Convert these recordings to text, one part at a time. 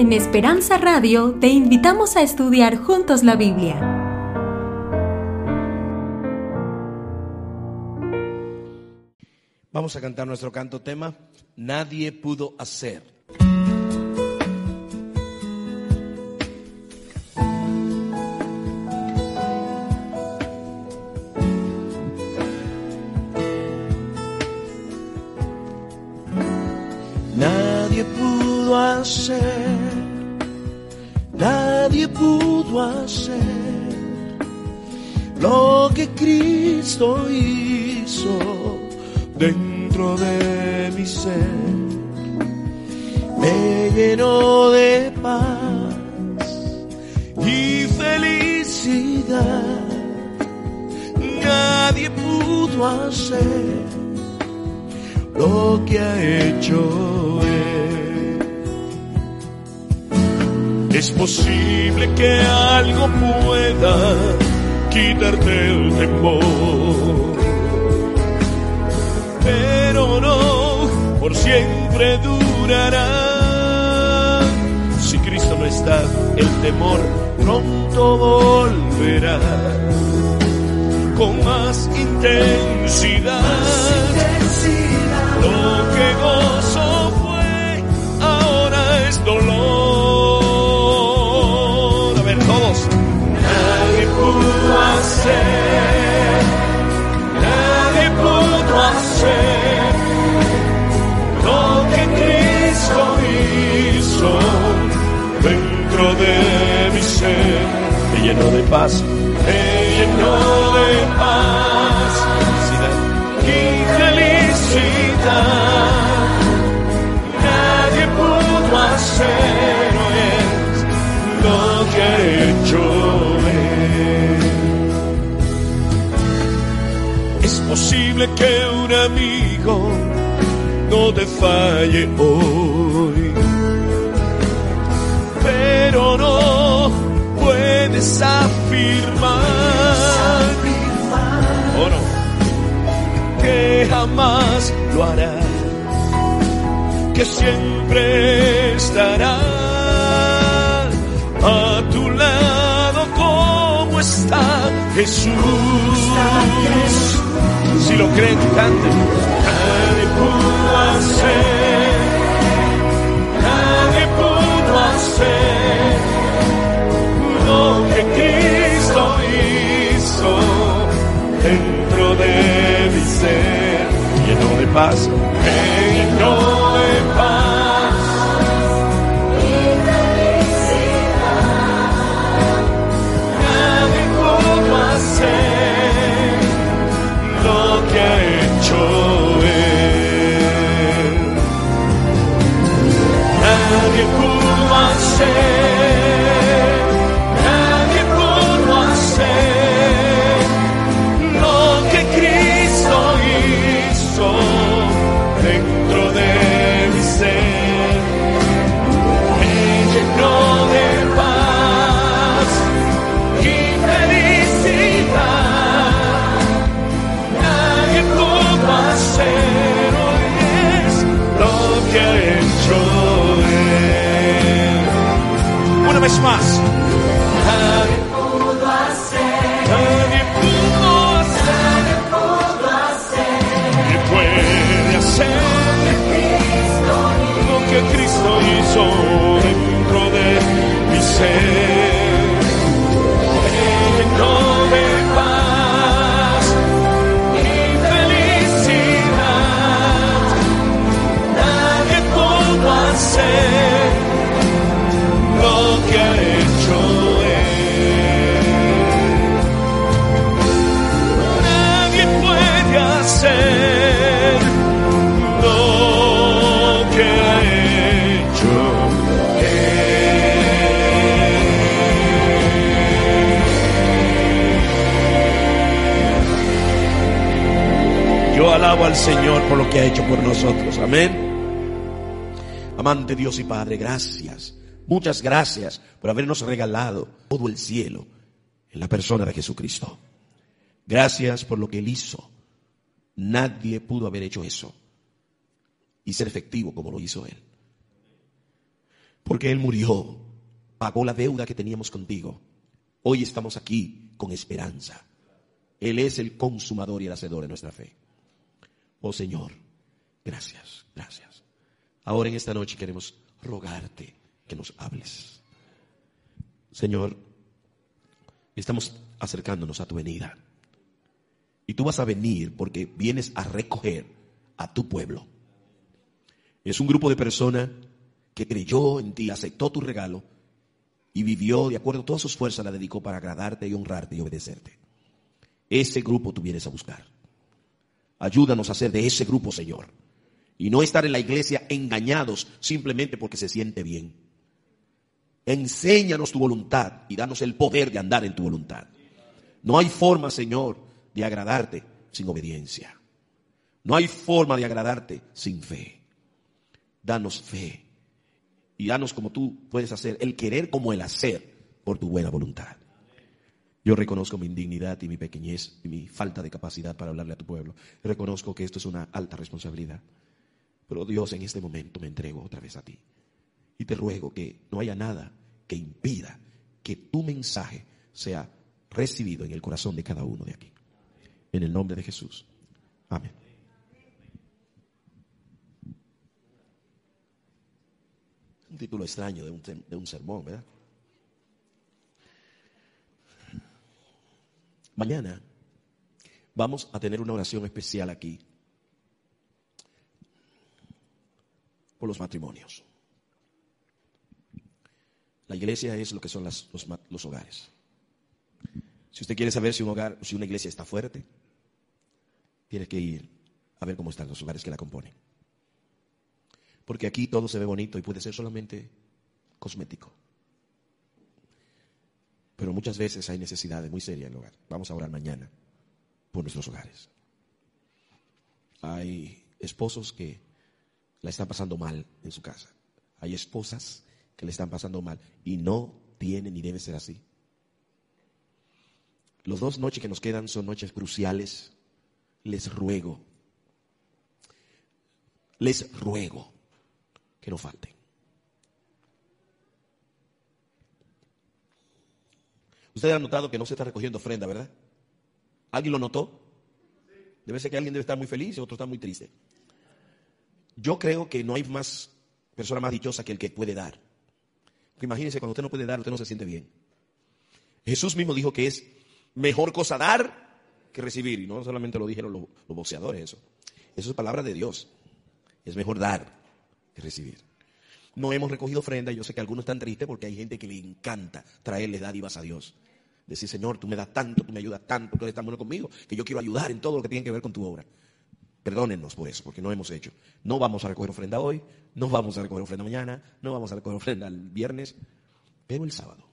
En Esperanza Radio te invitamos a estudiar juntos la Biblia. Vamos a cantar nuestro canto tema, Nadie pudo hacer. Que un amigo no te falle hoy, pero no puedes afirmar. ¿O no? que jamás lo hará, que siempre estará a tu lado como está Jesús. Si lo creen, canten. Nadie pudo hacer, nadie pudo hacer lo que Cristo hizo dentro de mi ser, lleno de paz, me llenó Nadie pudo hacer, Más. Pudo hacer, pudo hacer hacer lo que Cristo hizo dentro de mi ser. Que ha hecho por nosotros. Amén. Amante Dios y Padre, gracias. Muchas gracias por habernos regalado todo el cielo en la persona de Jesucristo. Gracias por lo que Él hizo. Nadie pudo haber hecho eso y ser efectivo como lo hizo Él. Porque Él murió, pagó la deuda que teníamos contigo. Hoy estamos aquí con esperanza. Él es el consumador y el hacedor de nuestra fe. Oh Señor, gracias, gracias. Ahora en esta noche queremos rogarte que nos hables. Señor, estamos acercándonos a tu venida. Y tú vas a venir porque vienes a recoger a tu pueblo. Es un grupo de personas que creyó en ti, aceptó tu regalo y vivió de acuerdo a todas sus fuerzas, la dedicó para agradarte y honrarte y obedecerte. Ese grupo tú vienes a buscar. Ayúdanos a ser de ese grupo, Señor. Y no estar en la iglesia engañados simplemente porque se siente bien. Enséñanos tu voluntad y danos el poder de andar en tu voluntad. No hay forma, Señor, de agradarte sin obediencia. No hay forma de agradarte sin fe. Danos fe y danos como tú puedes hacer, el querer como el hacer por tu buena voluntad. Yo reconozco mi indignidad y mi pequeñez y mi falta de capacidad para hablarle a tu pueblo. Reconozco que esto es una alta responsabilidad. Pero Dios, en este momento me entrego otra vez a ti. Y te ruego que no haya nada que impida que tu mensaje sea recibido en el corazón de cada uno de aquí. En el nombre de Jesús. Amén. Un título extraño de un, de un sermón, ¿verdad? Mañana vamos a tener una oración especial aquí por los matrimonios. La iglesia es lo que son los, los hogares. Si usted quiere saber si un hogar, si una iglesia está fuerte, tiene que ir a ver cómo están los hogares que la componen. Porque aquí todo se ve bonito y puede ser solamente cosmético. Pero muchas veces hay necesidades muy serias en el hogar. Vamos a orar mañana por nuestros hogares. Hay esposos que la están pasando mal en su casa. Hay esposas que le están pasando mal y no tiene ni debe ser así. Los dos noches que nos quedan son noches cruciales. Les ruego, les ruego que no falten. Ustedes han notado que no se está recogiendo ofrenda, ¿verdad? ¿Alguien lo notó? Debe ser que alguien debe estar muy feliz y otro está muy triste. Yo creo que no hay más persona más dichosa que el que puede dar. Porque imagínense, cuando usted no puede dar, usted no se siente bien. Jesús mismo dijo que es mejor cosa dar que recibir. Y no solamente lo dijeron los, los boxeadores, eso. Eso es palabra de Dios. Es mejor dar que recibir. No hemos recogido ofrenda. Yo sé que algunos están tristes porque hay gente que le encanta traerle dádivas a Dios. Decir, Señor, tú me das tanto, tú me ayudas tanto, tú eres tan bueno conmigo, que yo quiero ayudar en todo lo que tiene que ver con tu obra. Perdónennos por eso, porque no hemos hecho. No vamos a recoger ofrenda hoy, no vamos a recoger ofrenda mañana, no vamos a recoger ofrenda el viernes, pero el sábado.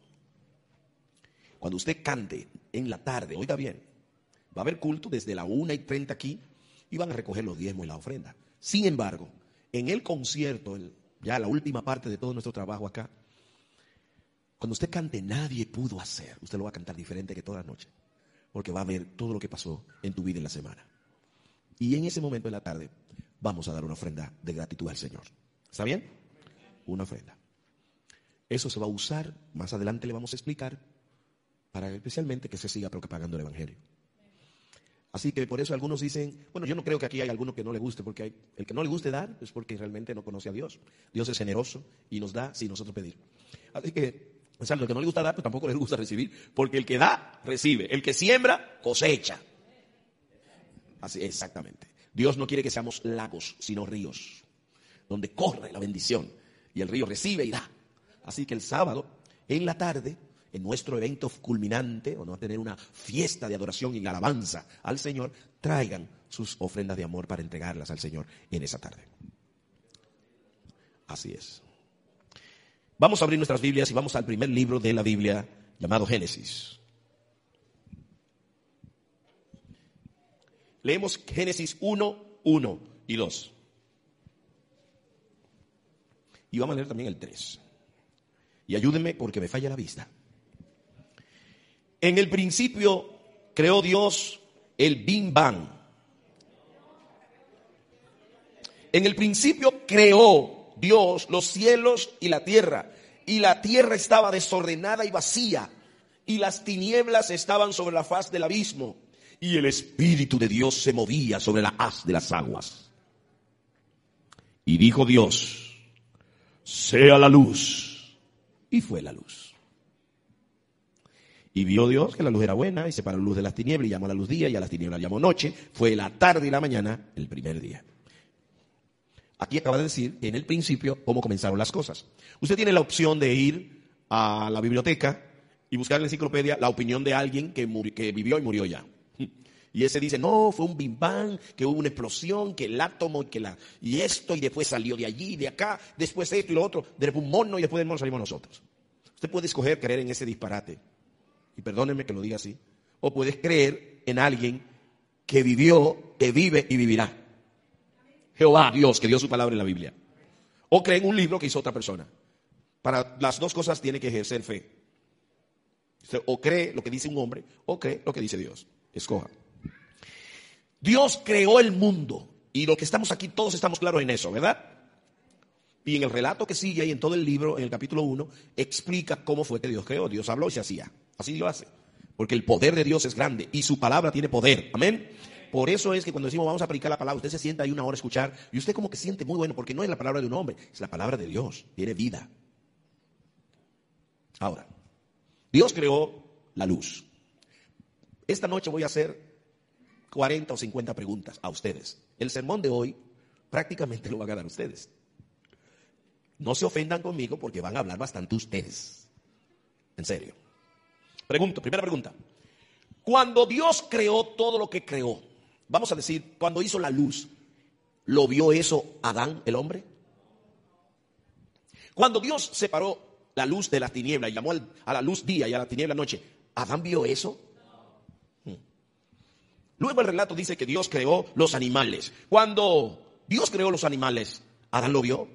Cuando usted cante en la tarde, oiga bien, va a haber culto desde la 1 y 30 aquí y van a recoger los diezmos y la ofrenda. Sin embargo, en el concierto, el- ya la última parte de todo nuestro trabajo acá, cuando usted cante Nadie pudo hacer, usted lo va a cantar diferente que toda la noche, porque va a ver todo lo que pasó en tu vida en la semana. Y en ese momento en la tarde vamos a dar una ofrenda de gratitud al Señor. ¿Está bien? Una ofrenda. Eso se va a usar, más adelante le vamos a explicar, para especialmente que se siga propagando el Evangelio. Así que por eso algunos dicen, bueno, yo no creo que aquí hay alguno que no le guste, porque el que no le guste dar es porque realmente no conoce a Dios. Dios es generoso y nos da sin nosotros pedir. Así que, o sea, que no le gusta dar, pues tampoco le gusta recibir, porque el que da, recibe. El que siembra, cosecha. Así, exactamente. Dios no quiere que seamos lagos, sino ríos, donde corre la bendición y el río recibe y da. Así que el sábado, en la tarde, en nuestro evento culminante, o no a tener una fiesta de adoración y alabanza al Señor, traigan sus ofrendas de amor para entregarlas al Señor en esa tarde. Así es. Vamos a abrir nuestras Biblias y vamos al primer libro de la Biblia llamado Génesis. Leemos Génesis 1, 1 y 2. Y vamos a leer también el 3. Y ayúdenme porque me falla la vista. En el principio creó Dios el Bing Bang. En el principio creó Dios los cielos y la tierra, y la tierra estaba desordenada y vacía, y las tinieblas estaban sobre la faz del abismo, y el Espíritu de Dios se movía sobre la haz de las aguas. Y dijo Dios, sea la luz, y fue la luz. Y vio Dios que la luz era buena, y separó la luz de las tinieblas, y llamó a la luz día, y a las tinieblas llamó noche. Fue la tarde y la mañana el primer día. Aquí acaba de decir en el principio cómo comenzaron las cosas. Usted tiene la opción de ir a la biblioteca y buscar en la enciclopedia la opinión de alguien que, que vivió y murió ya. Y ese dice, no, fue un bim bang, que hubo una explosión, que el átomo, y que la, y esto, y después salió de allí, de acá, después esto y lo otro, después un mono, y después del mono salimos nosotros. Usted puede escoger creer en ese disparate, y perdónenme que lo diga así, o puedes creer en alguien que vivió, que vive y vivirá. Jehová, Dios, que dio su palabra en la Biblia. O cree en un libro que hizo otra persona. Para las dos cosas tiene que ejercer fe. O cree lo que dice un hombre, o cree lo que dice Dios. Escoja. Dios creó el mundo. Y lo que estamos aquí, todos estamos claros en eso, ¿verdad? Y en el relato que sigue y en todo el libro, en el capítulo 1, explica cómo fue que Dios creó. Dios habló y se hacía. Así lo hace. Porque el poder de Dios es grande y su palabra tiene poder. Amén. Por eso es que cuando decimos vamos a aplicar la palabra, usted se sienta ahí una hora a escuchar y usted como que siente muy bueno, porque no es la palabra de un hombre, es la palabra de Dios. Tiene vida. Ahora, Dios creó la luz. Esta noche voy a hacer 40 o 50 preguntas a ustedes. El sermón de hoy prácticamente lo van a dar ustedes. No se ofendan conmigo porque van a hablar bastante ustedes. En serio. Pregunto, primera pregunta. Cuando Dios creó todo lo que creó, vamos a decir, cuando hizo la luz, ¿lo vio eso Adán, el hombre? Cuando Dios separó la luz de la tiniebla y llamó a la luz día y a la tiniebla noche, ¿Adán vio eso? Hmm. Luego el relato dice que Dios creó los animales. Cuando Dios creó los animales, ¿Adán lo vio?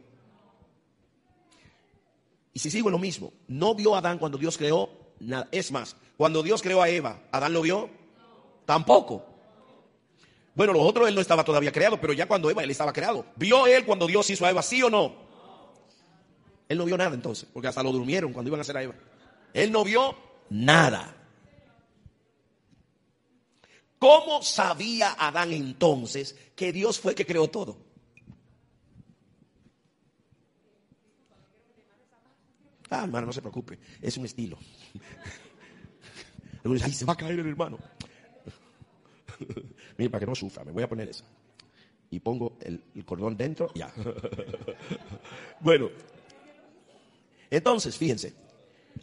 Y si sigo en lo mismo, no vio a Adán cuando Dios creó nada. Es más, cuando Dios creó a Eva, ¿Adán lo vio? Tampoco. Bueno, lo otro él no estaba todavía creado, pero ya cuando Eva él estaba creado. ¿Vio él cuando Dios hizo a Eva, sí o no? Él no vio nada entonces, porque hasta lo durmieron cuando iban a hacer a Eva. Él no vio nada. ¿Cómo sabía Adán entonces que Dios fue el que creó todo? Ah, hermano, no se preocupe, es un estilo. Ay, se va a caer el hermano. Mire, para que no sufra, me voy a poner eso. Y pongo el, cordón dentro, ya. bueno, entonces, fíjense,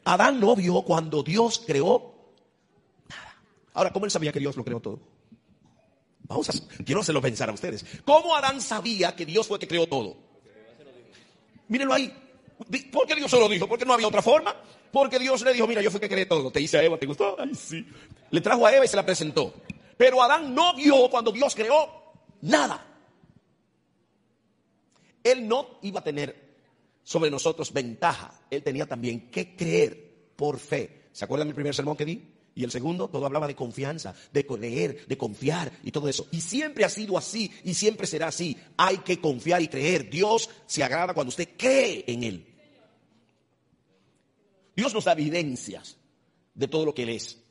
Adán no vio cuando Dios creó nada. Ahora, ¿cómo él sabía que Dios lo creó todo? Vamos a, quiero hacerlo pensar a ustedes. ¿Cómo Adán sabía que Dios fue que creó todo? Mírenlo ahí. ¿Por qué Dios se lo dijo? Porque no había otra forma. Porque Dios le dijo, mira, yo fui que creé todo. Te hice a Eva, ¿te gustó? Ay, sí. Le trajo a Eva y se la presentó. Pero Adán no vio cuando Dios creó nada. Él no iba a tener sobre nosotros ventaja. Él tenía también que creer por fe. ¿Se acuerdan del primer sermón que di? Y el segundo, todo hablaba de confianza, de creer, de confiar y todo eso. Y siempre ha sido así y siempre será así. Hay que confiar y creer. Dios se agrada cuando usted cree en Él. Dios nos da evidencias de todo lo que Él es.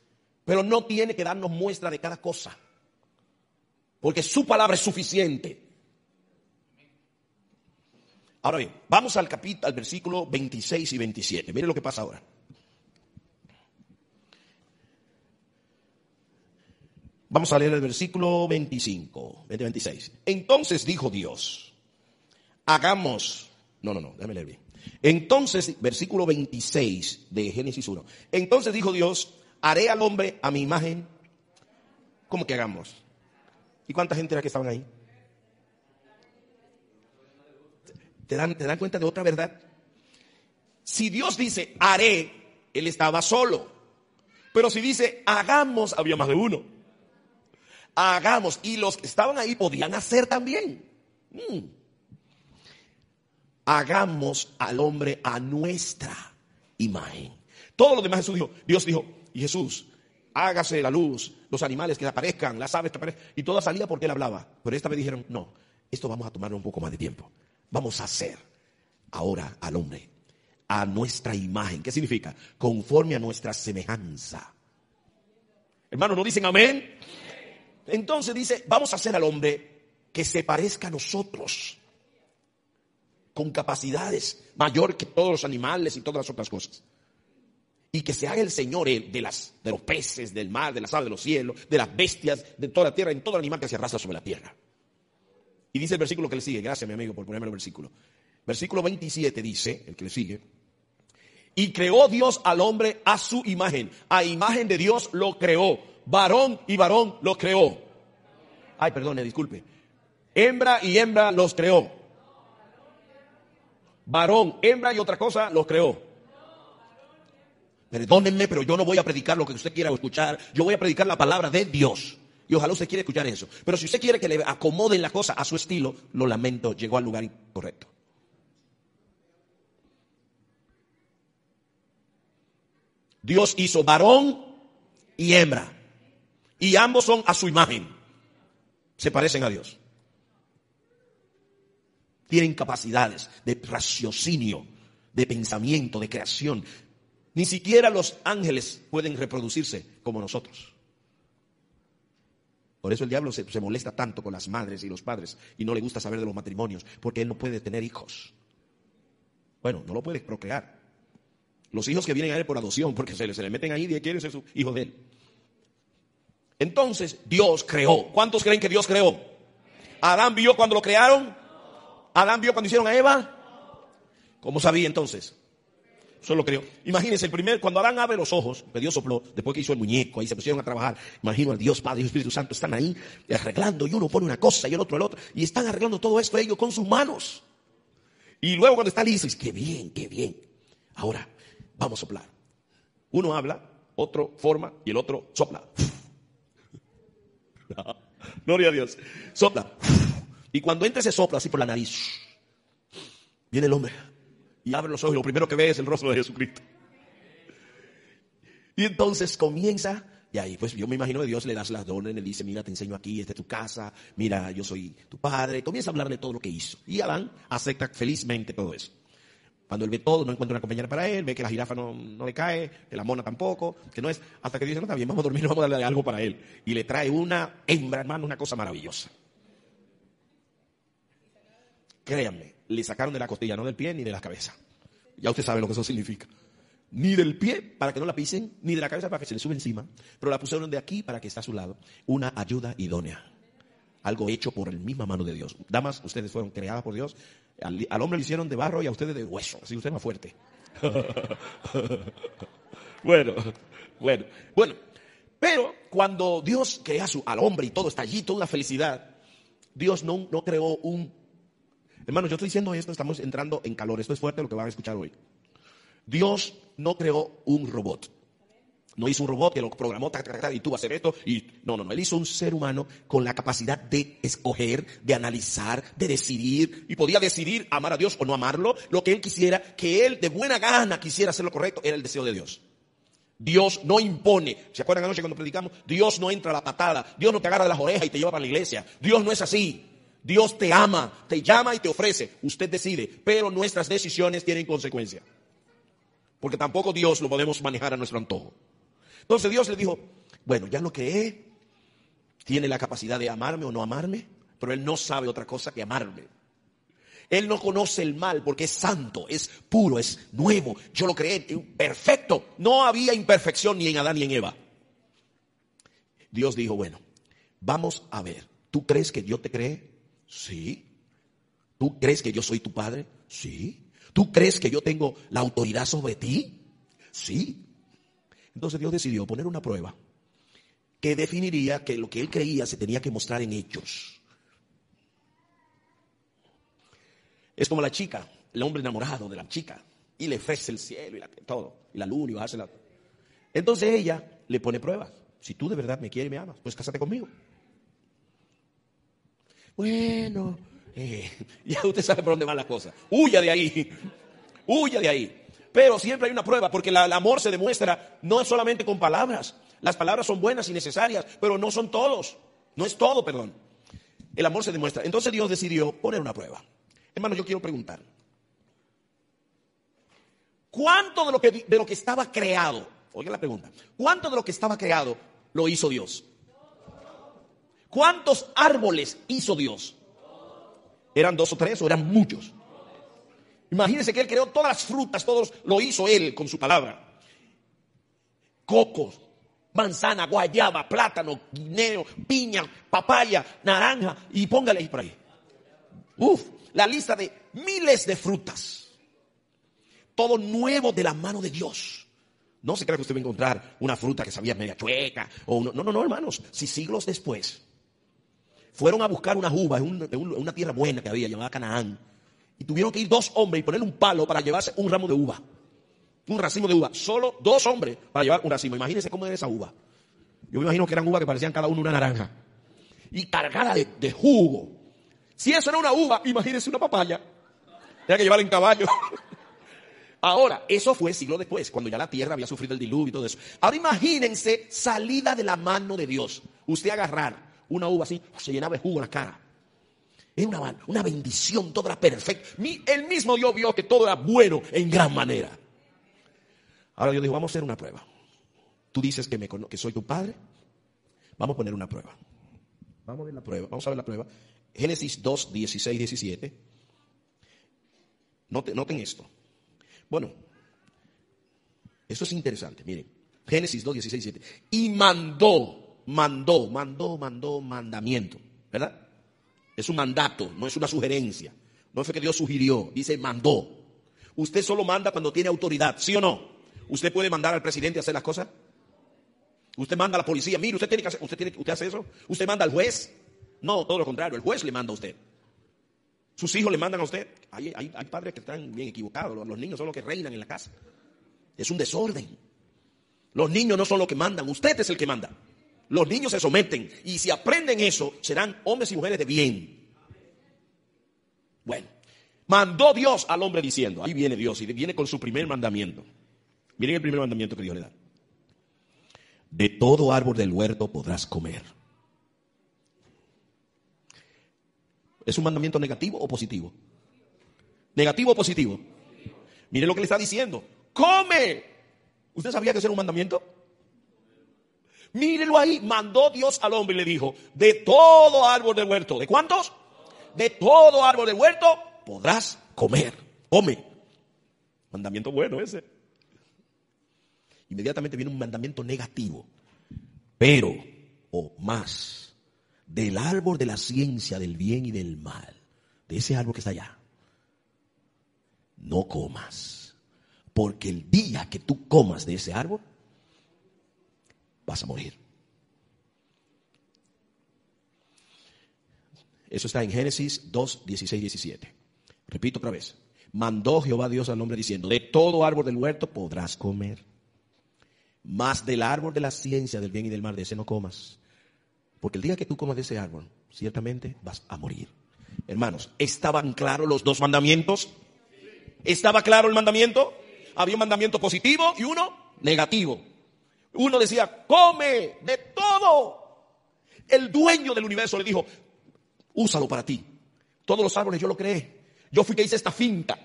Pero no tiene que darnos muestra de cada cosa. Porque su palabra es suficiente. Ahora bien, vamos al capítulo, al versículo 26 y 27. Miren lo que pasa ahora. Vamos a leer el versículo 25, 20, 26. Entonces dijo Dios, hagamos, no, no, no, déjame leer bien. Entonces, versículo 26 de Génesis 1. Entonces dijo Dios, haré al hombre a mi imagen. ¿Cómo que hagamos? ¿Y cuánta gente era que estaban ahí? ¿Te dan, ¿Te dan cuenta de otra verdad? Si Dios dice, haré, Él estaba solo. Pero si dice, hagamos, había más de uno. Hagamos. Y los que estaban ahí podían hacer también. Mm. Hagamos al hombre a nuestra imagen. Todo lo demás Jesús dijo, Dios dijo, y Jesús, hágase la luz, los animales que aparezcan, las aves que aparezcan. Y toda salía porque él hablaba. Pero esta vez dijeron, no, esto vamos a tomar un poco más de tiempo. Vamos a hacer. ahora al hombre a nuestra imagen. ¿Qué significa? Conforme a nuestra semejanza. Hermanos, ¿no dicen amén? Entonces dice, vamos a hacer al hombre que se parezca a nosotros, con capacidades mayor que todos los animales y todas las otras cosas. Y que se haga el Señor él, de, las, de los peces, del mar, de las aves de los cielos, de las bestias, de toda la tierra, en todo animal que se arrastra sobre la tierra. Y dice el versículo que le sigue, gracias mi amigo por ponerme el versículo. Versículo 27 dice, el que le sigue, y creó Dios al hombre a su imagen, a imagen de Dios lo creó, varón y varón lo creó. Ay, perdone, disculpe. Hembra y hembra los creó. Varón, hembra y otra cosa los creó. Perdónenme, pero yo no voy a predicar lo que usted quiera escuchar. Yo voy a predicar la palabra de Dios. Y ojalá usted quiera escuchar eso. Pero si usted quiere que le acomoden la cosa a su estilo, lo lamento, llegó al lugar incorrecto. Dios hizo varón y hembra. Y ambos son a su imagen. Se parecen a Dios. Tienen capacidades de raciocinio, de pensamiento, de creación. Ni siquiera los ángeles pueden reproducirse como nosotros. Por eso el diablo se, molesta tanto con las madres y los padres y no le gusta saber de los matrimonios, porque él no puede tener hijos. Bueno, no lo puede procrear. Los hijos que vienen a él por adopción, porque se le, se le meten ahí y quieren ser su hijo de él. Entonces, Dios creó. ¿Cuántos creen que Dios creó? ¿Adán vio cuando lo crearon? ¿Adán vio cuando hicieron a Eva? ¿Cómo sabía entonces? Solo creo. Imagínense, el primer, cuando Adán abre los ojos, que Dios sopló, después que hizo el muñeco, ahí se pusieron a trabajar. Imagino al Dios Padre y Espíritu Santo están ahí arreglando, y uno pone una cosa y el otro el otro, y están arreglando todo esto ellos con sus manos. Y luego cuando está listo, dice, qué bien, qué bien. Ahora, vamos a soplar. Uno habla, otro forma y el otro sopla. Gloria a Dios. Sopla. Y cuando entra ese sopla así por la nariz, viene el hombre y abre los ojos y lo primero que ve es el rostro de Jesucristo. Y entonces comienza, y ahí pues yo me imagino que Dios le das las dones, le dice, mira, te enseño aquí, esta es tu casa, mira, yo soy tu padre, comienza a hablarle todo lo que hizo. Y Adán acepta felizmente todo eso. Cuando él ve todo, no encuentra una compañera para él, ve que la jirafa no, no, le cae, que la mona tampoco, que no es, hasta que dice, no, está bien, vamos a dormir, vamos a darle algo para él. Y le trae una hembra, hermano, una cosa maravillosa. Créanme, le sacaron de la costilla, no del pie ni de la cabeza. Ya usted sabe lo que eso significa. Ni del pie para que no la pisen, ni de la cabeza para que se le sube encima, pero la pusieron de aquí para que esté a su lado. Una ayuda idónea. Algo hecho por la misma mano de Dios. Damas, ustedes fueron creadas por Dios. Al, hombre le hicieron de barro y a ustedes de hueso. Así usted más fuerte. bueno, bueno, bueno. Pero cuando Dios crea su, al hombre y todo está allí, toda la felicidad, Dios no, no creó un Hermanos, yo estoy diciendo esto, estamos entrando en calor. Esto es fuerte lo que van a escuchar hoy. Dios no creó un robot. No hizo un robot que lo programó y tú vas a hacer esto. Y no, no, no. Él hizo un ser humano con la capacidad de escoger, de analizar, de decidir. Y podía decidir amar a Dios o no amarlo. Lo que él quisiera, que él de buena gana quisiera hacer lo correcto, era el deseo de Dios. Dios no impone. ¿Se acuerdan anoche cuando predicamos? Dios no entra a la patada. Dios no te agarra las orejas y te lleva para la iglesia. Dios no es así. Dios te ama, te llama y te ofrece. Usted decide, pero nuestras decisiones tienen consecuencia. Porque tampoco Dios lo podemos manejar a nuestro antojo. Entonces Dios le dijo, bueno, ya lo creé, tiene la capacidad de amarme o no amarme, pero Él no sabe otra cosa que amarme. Él no conoce el mal porque es santo, es puro, es nuevo. Yo lo creé perfecto. No había imperfección ni en Adán ni en Eva. Dios dijo, bueno, vamos a ver. ¿Tú crees que Dios te cree? Sí. ¿Tú crees que yo soy tu padre? Sí. ¿Tú crees que yo tengo la autoridad sobre ti? Sí. Entonces Dios decidió poner una prueba que definiría que lo que él creía se tenía que mostrar en hechos. Es como la chica, el hombre enamorado de la chica, y le ofrece el cielo y la, todo, y la luna y hacer la... Entonces ella le pone pruebas. Si tú de verdad me quieres y me amas, pues cásate conmigo. Bueno, eh, ya usted sabe por dónde van las cosas. Huya de ahí, huya de ahí. Pero siempre hay una prueba, porque el amor se demuestra no solamente con palabras. Las palabras son buenas y necesarias, pero no son todos. No es todo, perdón. El amor se demuestra. Entonces Dios decidió poner una prueba. Hermano, yo quiero preguntar. ¿Cuánto de lo que, de lo que estaba creado? Oiga la pregunta. ¿Cuánto de lo que estaba creado lo hizo Dios? ¿Cuántos árboles hizo Dios? ¿Eran dos o tres o eran muchos? Imagínense que Él creó todas las frutas, todos lo hizo Él con su palabra. Cocos, manzana, guayaba, plátano, guineo, piña, papaya, naranja y póngale ahí por ahí. Uf, la lista de miles de frutas. Todo nuevo de la mano de Dios. No se crea que usted va a encontrar una fruta que sabía media chueca. O no, no, no, hermanos. Si siglos después fueron a buscar unas uvas una tierra buena que había llamada Canaán. Y tuvieron que ir dos hombres y ponerle un palo para llevarse un ramo de uva. Un racimo de uva. Solo dos hombres para llevar un racimo. Imagínense cómo era esa uva. Yo me imagino que eran uvas que parecían cada uno una naranja. Y cargada de, de jugo. Si eso era una uva, imagínense una papaya. Tenía que llevarla en caballo. Ahora, eso fue siglo después, cuando ya la tierra había sufrido el diluvio y todo eso. Ahora imagínense salida de la mano de Dios. Usted agarrar una uva así, se llenaba de jugo la cara. Es una, una bendición, toda era perfecta. El mismo Dios vio que todo era bueno en gran manera. Ahora Dios dijo, vamos a hacer una prueba. Tú dices que, me, que soy tu padre. Vamos a poner una prueba. Vamos a ver la prueba. Vamos a ver la prueba. Génesis 2, 16, 17. Noten, noten esto. Bueno, eso es interesante. Miren, Génesis 2, 16, 17. Y mandó, mandó, mandó, mandó mandamiento. ¿Verdad? Es un mandato, no es una sugerencia. No fue que Dios sugirió, dice mandó. Usted solo manda cuando tiene autoridad, ¿sí o no? ¿Usted puede mandar al presidente a hacer las cosas? Usted manda a la policía, mire, usted tiene que hacer, usted, tiene, usted hace eso. ¿Usted manda al juez? No, todo lo contrario, el juez le manda a usted. Sus hijos le mandan a usted. Hay, padres que están bien equivocados. Los, niños son los que reinan en la casa. Es un desorden. Los niños no son los que mandan. Usted es el que manda. Los niños se someten. Y si aprenden eso, serán hombres y mujeres de bien. Bueno, mandó Dios al hombre diciendo, ahí viene Dios y viene con su primer mandamiento. Miren el primer mandamiento que Dios le da. De todo árbol del huerto podrás comer ¿Es un mandamiento negativo o positivo? ¿Negativo o positivo? Mire lo que le está diciendo. ¡Come! ¿Usted sabía que eso era un mandamiento? Mírelo ahí. Mandó Dios al hombre y le dijo, de todo árbol del huerto. ¿De cuántos? De todo árbol del huerto podrás comer. Come. Mandamiento bueno ese. Inmediatamente viene un mandamiento negativo. Pero, o más, del árbol de la ciencia del bien y del mal, de ese árbol que está allá, no comas. Porque el día que tú comas de ese árbol, vas a morir. Eso está en Génesis 2, 16, 17. Repito otra vez. Mandó Jehová Dios al hombre diciendo, de todo árbol del huerto podrás comer. Mas del árbol de la ciencia del bien y del mal, de ese no comas porque el día que tú comas de ese árbol, ciertamente vas a morir. Hermanos, ¿estaban claros los dos mandamientos? ¿Estaba claro el mandamiento? Había un mandamiento positivo y uno negativo. Uno decía, come de todo. El dueño del universo le dijo, úsalo para ti. Todos los árboles yo lo creé. Yo fui que hice esta finca.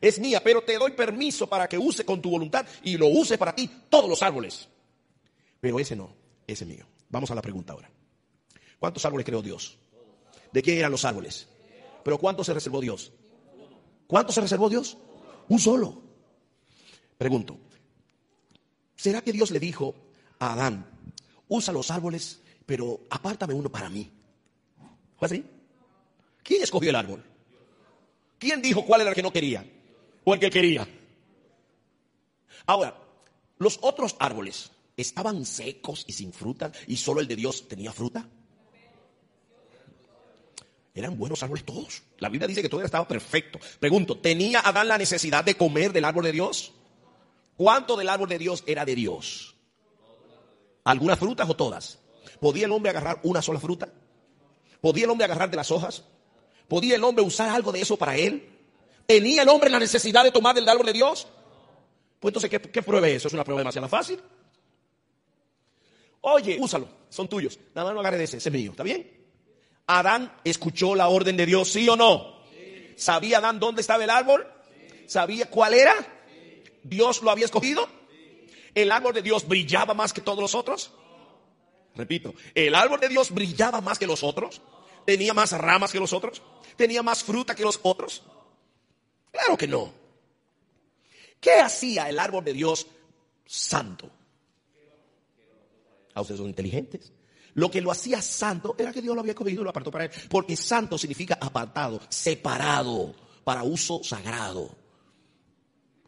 Es mía, pero te doy permiso para que use con tu voluntad y lo use para ti todos los árboles. Pero ese no, ese es mío. Vamos a la pregunta ahora. ¿Cuántos árboles creó Dios? ¿De quién eran los árboles? Pero ¿cuántos se reservó Dios? ¿Cuántos se reservó Dios? Un solo. Pregunto, ¿será que Dios le dijo a Adán, usa los árboles, pero apártame uno para mí? ¿Fue así? ¿Quién escogió el árbol? ¿Quién dijo cuál era el que no quería? ¿O el que quería? Ahora, los otros árboles, estaban secos y sin fruta y solo el de Dios tenía fruta. Eran buenos árboles todos. La Biblia dice que todo estaba perfecto. Pregunto, ¿tenía Adán la necesidad de comer del árbol de Dios? ¿Cuánto del árbol de Dios era de Dios? ¿Algunas frutas o todas? ¿Podía el hombre agarrar una sola fruta? ¿Podía el hombre agarrar de las hojas? ¿Podía el hombre usar algo de eso para él? ¿Tenía el hombre la necesidad de tomar del árbol de Dios? Pues entonces, ¿qué, qué prueba es eso? Es una prueba demasiado fácil. Oye, úsalo, son tuyos. Nada más no agarre de ese, ese es mío, ¿está bien? Adán escuchó la orden de Dios, ¿sí o no? ¿Sabía Adán dónde estaba el árbol? ¿Sabía cuál era? Dios lo había escogido? ¿El árbol de Dios brillaba más que todos los otros? Repito, ¿el árbol de Dios brillaba más que los otros? ¿Tenía más ramas que los otros? ¿Tenía más fruta que los otros? Claro que no. ¿Qué hacía el árbol de Dios santo? A ustedes son inteligentes. Lo que lo hacía santo era que Dios lo había cogido y lo apartó para él. Porque santo significa apartado, separado, para uso sagrado.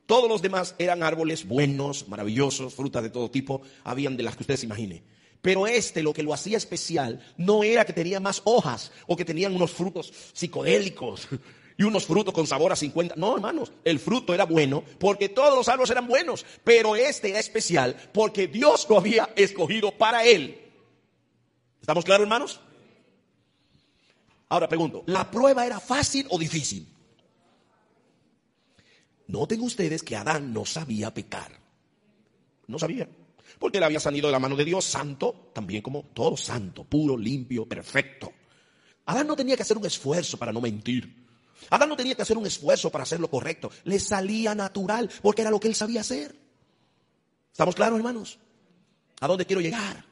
Todos los demás eran árboles buenos, maravillosos, frutas de todo tipo, habían de las que ustedes imaginen. Pero este lo que lo hacía especial no era que tenía más hojas o que tenían unos frutos psicodélicos y unos frutos con sabor a 50. No, hermanos, el fruto era bueno porque todos los árboles eran buenos, pero este era especial porque Dios lo había escogido para él. ¿Estamos claros, hermanos? Ahora pregunto, ¿la prueba era fácil o difícil? Noten ustedes que Adán no sabía pecar. No sabía. Porque él había salido de la mano de Dios, santo, también como todo santo, puro, limpio, perfecto. Adán no tenía que hacer un esfuerzo para no mentir. Adán no tenía que hacer un esfuerzo para hacer lo correcto. Le salía natural porque era lo que él sabía hacer. ¿Estamos claros, hermanos? ¿A dónde quiero llegar?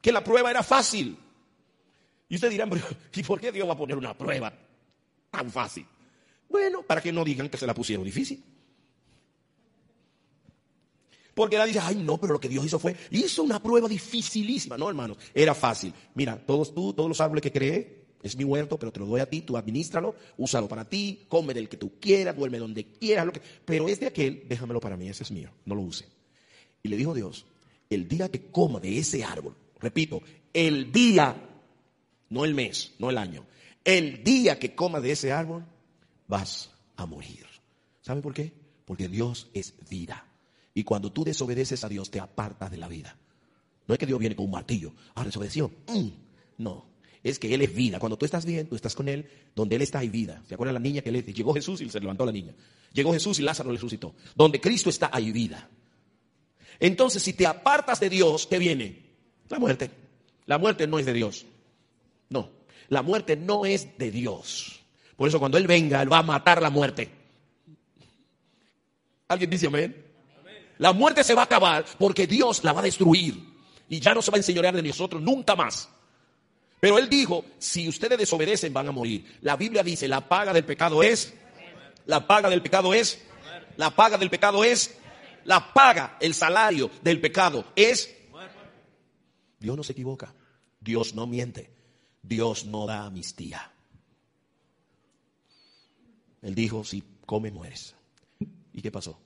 Que la prueba era fácil. Y ustedes dirán, ¿y por qué Dios va a poner una prueba tan fácil? Bueno, para que no digan que se la pusieron difícil. Porque él dice, ay no, pero lo que Dios hizo fue, hizo una prueba dificilísima. No, hermanos, era fácil. Mira, todos tú, todos los árboles que creé, es mi huerto, pero te lo doy a ti, tú administralo, úsalo para ti, come del que tú quieras, duerme donde quieras, lo que, pero es de aquel, déjamelo para mí, ese es mío, no lo use. Y le dijo Dios, el día que coma de ese árbol, repito, el día, no el mes, no el año, el día que coma de ese árbol, vas a morir. ¿Saben por qué? Porque Dios es vida. Y cuando tú desobedeces a Dios, te apartas de la vida. No es que Dios viene con un martillo. Ah, desobedeció. Mm. No. Es que Él es vida. Cuando tú estás bien, tú estás con Él. Donde Él está hay vida. ¿Se acuerdan la niña que le dice? Llegó Jesús y se levantó la niña. Llegó Jesús y Lázaro le resucitó. Donde Cristo está hay vida. Entonces, si te apartas de Dios, ¿qué viene? La muerte. La muerte no es de Dios. No. La muerte no es de Dios. Por eso cuando Él venga, Él va a matar la muerte. ¿Alguien dice amén? La muerte se va a acabar porque Dios la va a destruir y ya no se va a enseñorear de nosotros nunca más. Pero él dijo, si ustedes desobedecen van a morir. La Biblia dice, la paga del pecado es, la paga del pecado es, la paga del pecado es, la paga, el salario del pecado es. Dios no se equivoca, Dios no miente, Dios no da amnistía. Él dijo, si come mueres. ¿Y qué pasó?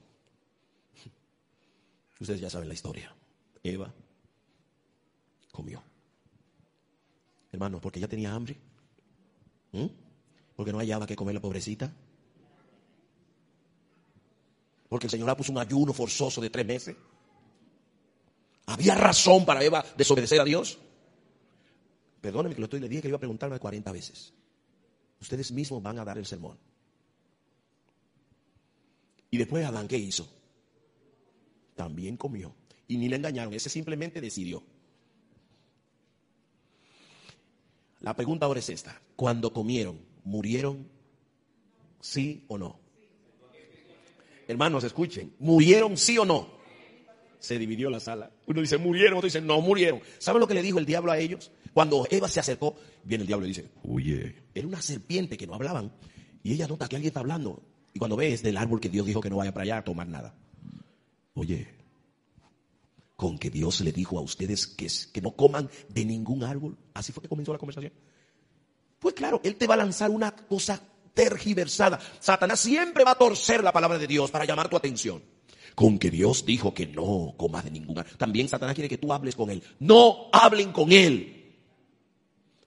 Ustedes ya saben la historia. Eva comió. Hermano, porque ya tenía hambre. ¿Mm? Porque no hallaba que comer la pobrecita. Porque el Señor la puso un ayuno forzoso de tres meses. ¿Había razón para Eva desobedecer a Dios? Perdóneme que lo estoy, le dije que iba a preguntarme 40 veces. Ustedes mismos van a dar el sermón. Y después Adán, ¿qué hizo? también comió. Y ni le engañaron, ese simplemente decidió. La pregunta ahora es esta. Cuando comieron, ¿murieron? ¿Sí o no? Hermanos, escuchen. ¿Murieron sí o no? Se dividió la sala. Uno dice, murieron, otro dice, no murieron. ¿Saben lo que le dijo el diablo a ellos? Cuando Eva se acercó, viene el diablo y dice, oye, era una serpiente que no hablaban. Y ella nota que alguien está hablando. Y cuando ve es del árbol que Dios dijo que no vaya para allá a tomar nada. Oye, con que Dios le dijo a ustedes que, que no coman de ningún árbol. Así fue que comenzó la conversación. Pues claro, Él te va a lanzar una cosa tergiversada. Satanás siempre va a torcer la palabra de Dios para llamar tu atención. Con que Dios dijo que no comas de ningún árbol. También Satanás quiere que tú hables con Él. No hablen con Él.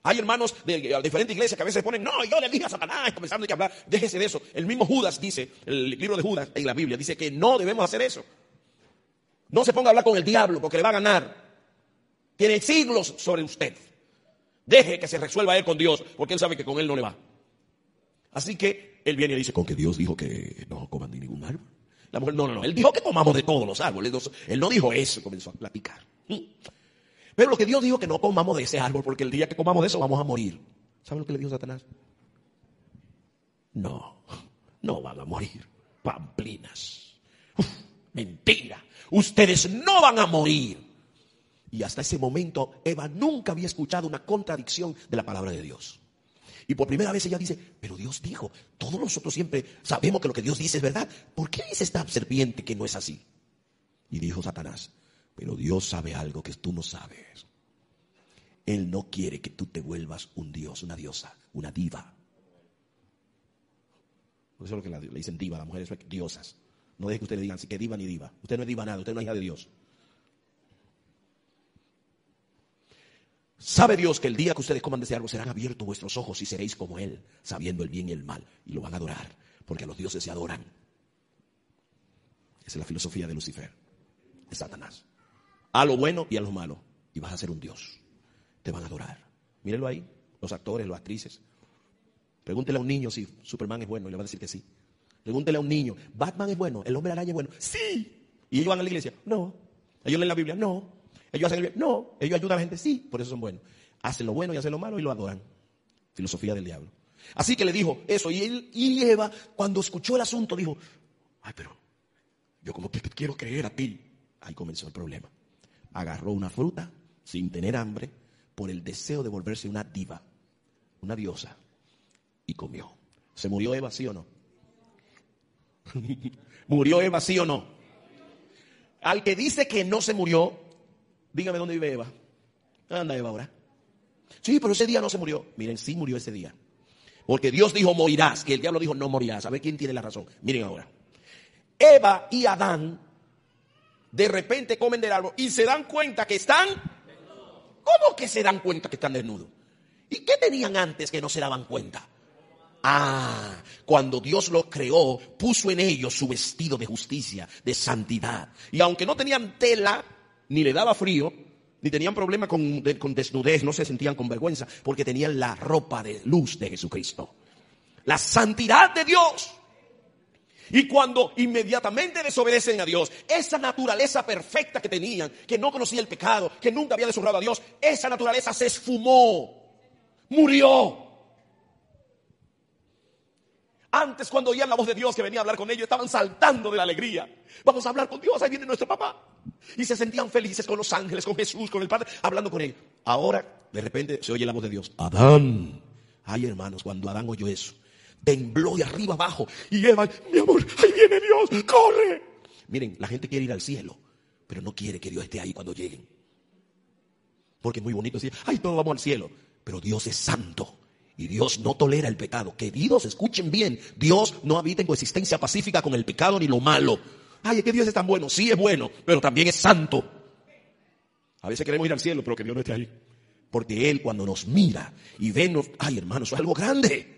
Hay hermanos de, diferentes iglesias que a veces ponen, no, yo le dije a Satanás, comenzando a hablar, déjese de eso. El mismo Judas dice, el libro de Judas en la Biblia, dice que no debemos hacer eso. No se ponga a hablar con el diablo porque le va a ganar. Tiene siglos sobre usted. Deje que se resuelva él con Dios porque él sabe que con él no le va. Así que él viene y dice, con que Dios dijo que no coman de ningún árbol. La mujer, no, no, no, él dijo que comamos de todos los árboles. Él no dijo eso, comenzó a platicar. Pero lo que Dios dijo que no comamos de ese árbol porque el día que comamos de eso vamos a morir. ¿Saben lo que le dijo Satanás? No, no van a morir. Pamplinas. Mentira. Ustedes no van a morir. Y hasta ese momento Eva nunca había escuchado una contradicción de la palabra de Dios. Y por primera vez ella dice, pero Dios dijo, todos nosotros siempre sabemos que lo que Dios dice es verdad. ¿Por qué dice esta serpiente que no es así? Y dijo Satanás, pero Dios sabe algo que tú no sabes. Él no quiere que tú te vuelvas un dios, una diosa, una diva. Por eso es lo que le dicen diva las mujeres, diosas. No deje que ustedes digan, sí que diva ni diva. Usted no es diva nada, usted no es hija de Dios. Sabe Dios que el día que ustedes coman de ese árbol serán abiertos vuestros ojos y seréis como Él, sabiendo el bien y el mal. Y lo van a adorar, porque a los dioses se adoran. Esa es la filosofía de Lucifer, de Satanás. A lo bueno y a lo malo. Y vas a ser un dios. Te van a adorar. Mírenlo ahí, los actores, las actrices. Pregúntele a un niño si Superman es bueno y le va a decir que sí. Pregúntele a un niño, ¿Batman es bueno? ¿El hombre araña es bueno? Sí. ¿Y ellos van a la iglesia? No. ¿Ellos leen la Biblia? No. ¿Ellos hacen el bien? No. ¿Ellos ayudan a la gente? Sí. Por eso son buenos. Hacen lo bueno y hacen lo malo y lo adoran. Filosofía del diablo. Así que le dijo eso. Y, él, y Eva, cuando escuchó el asunto, dijo, ay, pero yo como que quiero creer a ti. Ahí comenzó el problema. Agarró una fruta sin tener hambre por el deseo de volverse una diva, una diosa, y comió. ¿Se murió Eva, sí o no? ¿Murió Eva, sí o no? Al que dice que no se murió, dígame dónde vive Eva. Anda Eva ahora. Sí, pero ese día no se murió. Miren, sí murió ese día. Porque Dios dijo morirás, que el diablo dijo no morirás. A ver quién tiene la razón. Miren ahora. Eva y Adán de repente comen del árbol y se dan cuenta que están... ¿Cómo que se dan cuenta que están desnudos? ¿Y qué tenían antes que no se daban cuenta? Ah, cuando Dios los creó, puso en ellos su vestido de justicia, de santidad. Y aunque no tenían tela, ni le daba frío, ni tenían problema con, con desnudez, no se sentían con vergüenza, porque tenían la ropa de luz de Jesucristo. La santidad de Dios. Y cuando inmediatamente desobedecen a Dios, esa naturaleza perfecta que tenían, que no conocía el pecado, que nunca había deshonrado a Dios, esa naturaleza se esfumó, murió. Antes cuando oían la voz de Dios que venía a hablar con ellos, estaban saltando de la alegría. Vamos a hablar con Dios, ahí viene nuestro papá. Y se sentían felices con los ángeles, con Jesús, con el Padre, hablando con ellos. Ahora, de repente, se oye la voz de Dios. Adán. Ay, hermanos, cuando Adán oyó eso, tembló de arriba abajo. Y Eva, mi amor, ahí viene Dios, corre. Miren, la gente quiere ir al cielo, pero no quiere que Dios esté ahí cuando lleguen. Porque es muy bonito decir, ay, todos vamos al cielo. Pero Dios es santo. Y Dios no tolera el pecado. Queridos, escuchen bien. Dios no habita en coexistencia pacífica con el pecado ni lo malo. Ay, es que Dios es tan bueno. Sí es bueno, pero también es santo. A veces queremos ir al cielo, pero que Dios no esté ahí. Porque Él cuando nos mira y ve, nos, ay hermanos, es algo grande.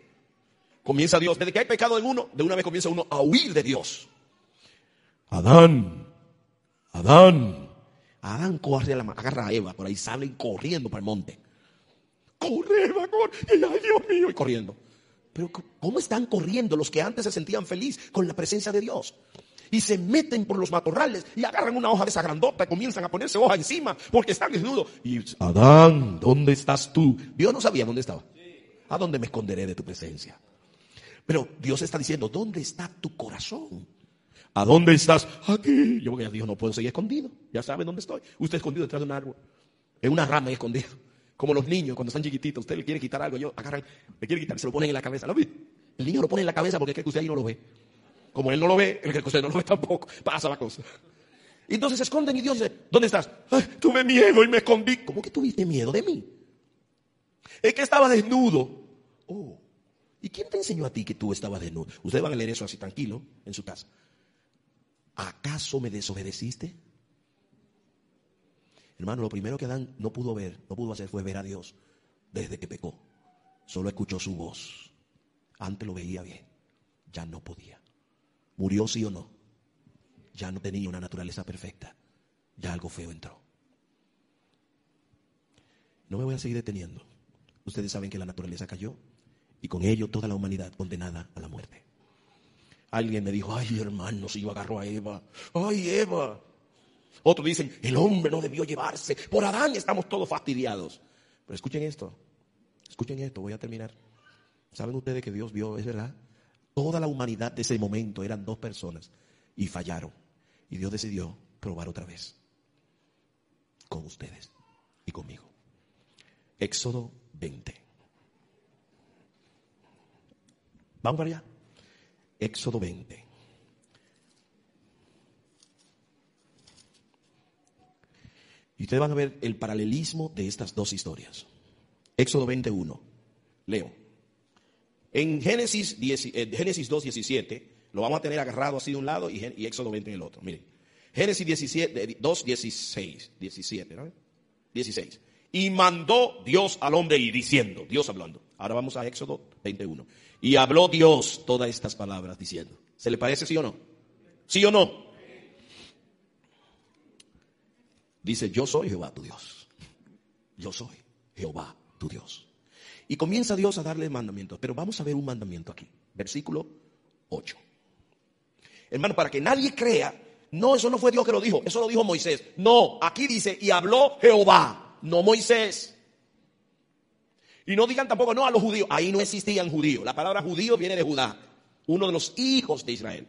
Comienza Dios, desde que hay pecado en uno, de una vez comienza uno a huir de Dios. Adán, Adán. Adán corre a la, agarra a Eva, por ahí salen corriendo para el monte. Corre, Eva, corre. Y, ay, Dios mío, y corriendo. Pero ¿cómo están corriendo los que antes se sentían feliz con la presencia de Dios? Y se meten por los matorrales y agarran una hoja de esa grandota y comienzan a ponerse hoja encima porque están desnudos. Y Adán, ¿dónde estás tú? Dios no sabía dónde estaba. ¿A dónde me esconderé de tu presencia? Pero Dios está diciendo, ¿dónde está tu corazón? ¿A dónde estás? Aquí. Yo ya dijo, no puedo seguir escondido. Ya saben dónde estoy. Usted escondido detrás de un árbol. En una rama escondido. Como los niños cuando están chiquititos. Usted le quiere quitar algo. Yo agarran, le quiere quitar, se lo ponen en la cabeza. ¿Lo ve? El niño lo pone en la cabeza porque cree que usted ahí no lo ve. Como él no lo ve, cree que usted no lo ve tampoco. Pasa la cosa. Y entonces se esconden y Dios dice, ¿dónde estás? Ay, tuve miedo y me escondí. ¿Cómo que tuviste miedo de mí? Es que estaba desnudo. Oh. ¿Y quién te enseñó a ti que tú estabas desnudo? Ustedes van a leer eso así tranquilo en su casa. ¿Acaso me desobedeciste? Hermano, lo primero que Adán no pudo ver, no pudo hacer fue ver a Dios desde que pecó. Solo escuchó su voz. Antes lo veía bien, ya no podía. ¿Murió sí o no? Ya no tenía una naturaleza perfecta. Ya algo feo entró. No me voy a seguir deteniendo. Ustedes saben que la naturaleza cayó y con ello toda la humanidad condenada a la muerte. Alguien me dijo, ay hermano, si yo agarro a Eva, ay Eva. Otros dicen, el hombre no debió llevarse, por Adán estamos todos fastidiados. Pero escuchen esto, escuchen esto, voy a terminar. ¿Saben ustedes que Dios vio, es verdad? Toda la humanidad de ese momento eran dos personas y fallaron. Y Dios decidió probar otra vez con ustedes y conmigo. Éxodo 20. Vamos para allá. Éxodo 20. Y ustedes van a ver el paralelismo de estas dos historias. Éxodo 21. Leo. En Génesis, 10 eh, Génesis 2, 17, lo vamos a tener agarrado así de un lado y, y Éxodo 20 en el otro. Miren. Génesis 17, eh, 2, 16. 17, ¿no? 16. Y mandó Dios al hombre y diciendo, Dios hablando. Ahora vamos a Éxodo 21. Y habló Dios todas estas palabras diciendo. ¿Se le parece sí o no? ¿Sí o no? Dice, yo soy Jehová tu Dios. Yo soy Jehová tu Dios. Y comienza Dios a darle mandamientos. Pero vamos a ver un mandamiento aquí. Versículo 8. Hermano, para que nadie crea, no, eso no fue Dios que lo dijo, eso lo dijo Moisés. No, aquí dice, y habló Jehová, no Moisés. Y no digan tampoco, no, a los judíos. Ahí no existían judíos. La palabra judío viene de Judá, uno de los hijos de Israel.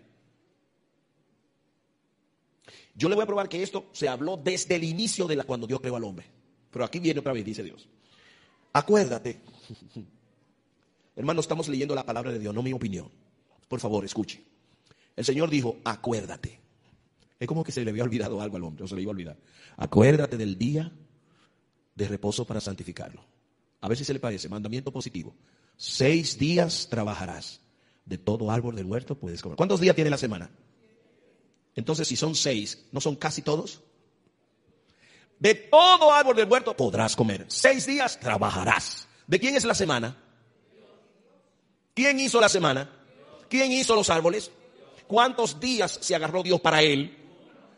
Yo le voy a probar que esto se habló desde el inicio de la, cuando Dios creó al hombre. Pero aquí viene otra vez, dice Dios. Acuérdate. Hermano, estamos leyendo la palabra de Dios, no mi opinión. Por favor, escuche. El Señor dijo, acuérdate. Es como que se le había olvidado algo al hombre, o se le iba a olvidar. Acuérdate del día de reposo para santificarlo. A ver si se le parece, mandamiento positivo. Seis días trabajarás. De todo árbol del huerto puedes comer. ¿Cuántos días tiene la semana? Entonces, si son seis, ¿no son casi todos? De todo árbol del huerto podrás comer. Seis días trabajarás. ¿De quién es la semana? ¿Quién hizo la semana? ¿Quién hizo los árboles? ¿Cuántos días se agarró Dios para él?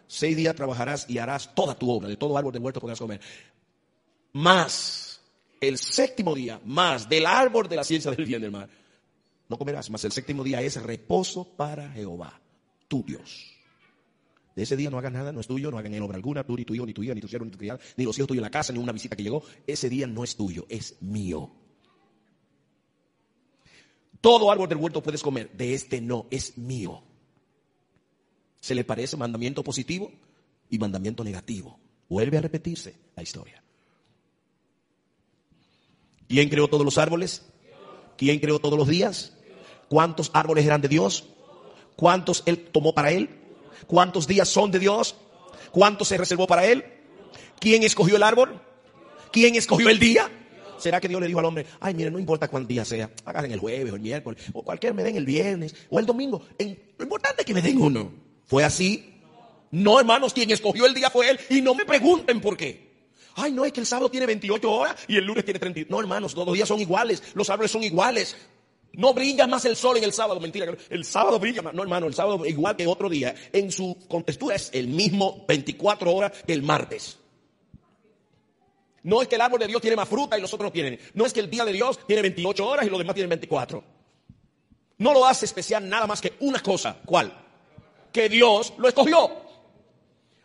Seis días trabajarás y harás toda tu obra. De todo árbol del huerto podrás comer. Más el séptimo día, más del árbol de la ciencia del bien del mal. No comerás, más el séptimo día es reposo para Jehová, tu Dios. De ese día no hagan nada, no es tuyo, no hagan en obra alguna, tú ni tu hijo, ni tu hija, ni tu siervo, ni tu criado, ni los hijos tuyos en la casa, ni una visita que llegó. Ese día no es tuyo, es mío. Todo árbol del huerto puedes comer, de este no, es mío. ¿Se le parece mandamiento positivo y mandamiento negativo? Vuelve a repetirse la historia. ¿Quién creó todos los árboles? ¿Quién creó todos los días? ¿Cuántos árboles eran de Dios? ¿Cuántos Él tomó para Él? ¿Cuántos días son de Dios? ¿Cuántos se reservó para Él? ¿Quién escogió el árbol? ¿Quién escogió el día? ¿Será que Dios le dijo al hombre, ay, mire, no importa cuál día sea, agarren el jueves o el miércoles, o cualquier me den el viernes o el domingo, lo importante es que me den uno. ¿Fue así? No, hermanos, quien escogió el día fue Él y no me pregunten por qué. Ay, no, es que el sábado tiene 28 horas y el lunes tiene 30. No, hermanos, todos los días son iguales, los árboles son iguales. No brilla más el sol en el sábado, mentira. El sábado brilla más. No, hermano, el sábado igual que otro día. En su contextura es el mismo 24 horas que el martes. No es que el árbol de Dios tiene más fruta y los otros no tienen. No es que el día de Dios tiene 28 horas y los demás tienen 24. No lo hace especial nada más que una cosa. ¿Cuál? Que Dios lo escogió.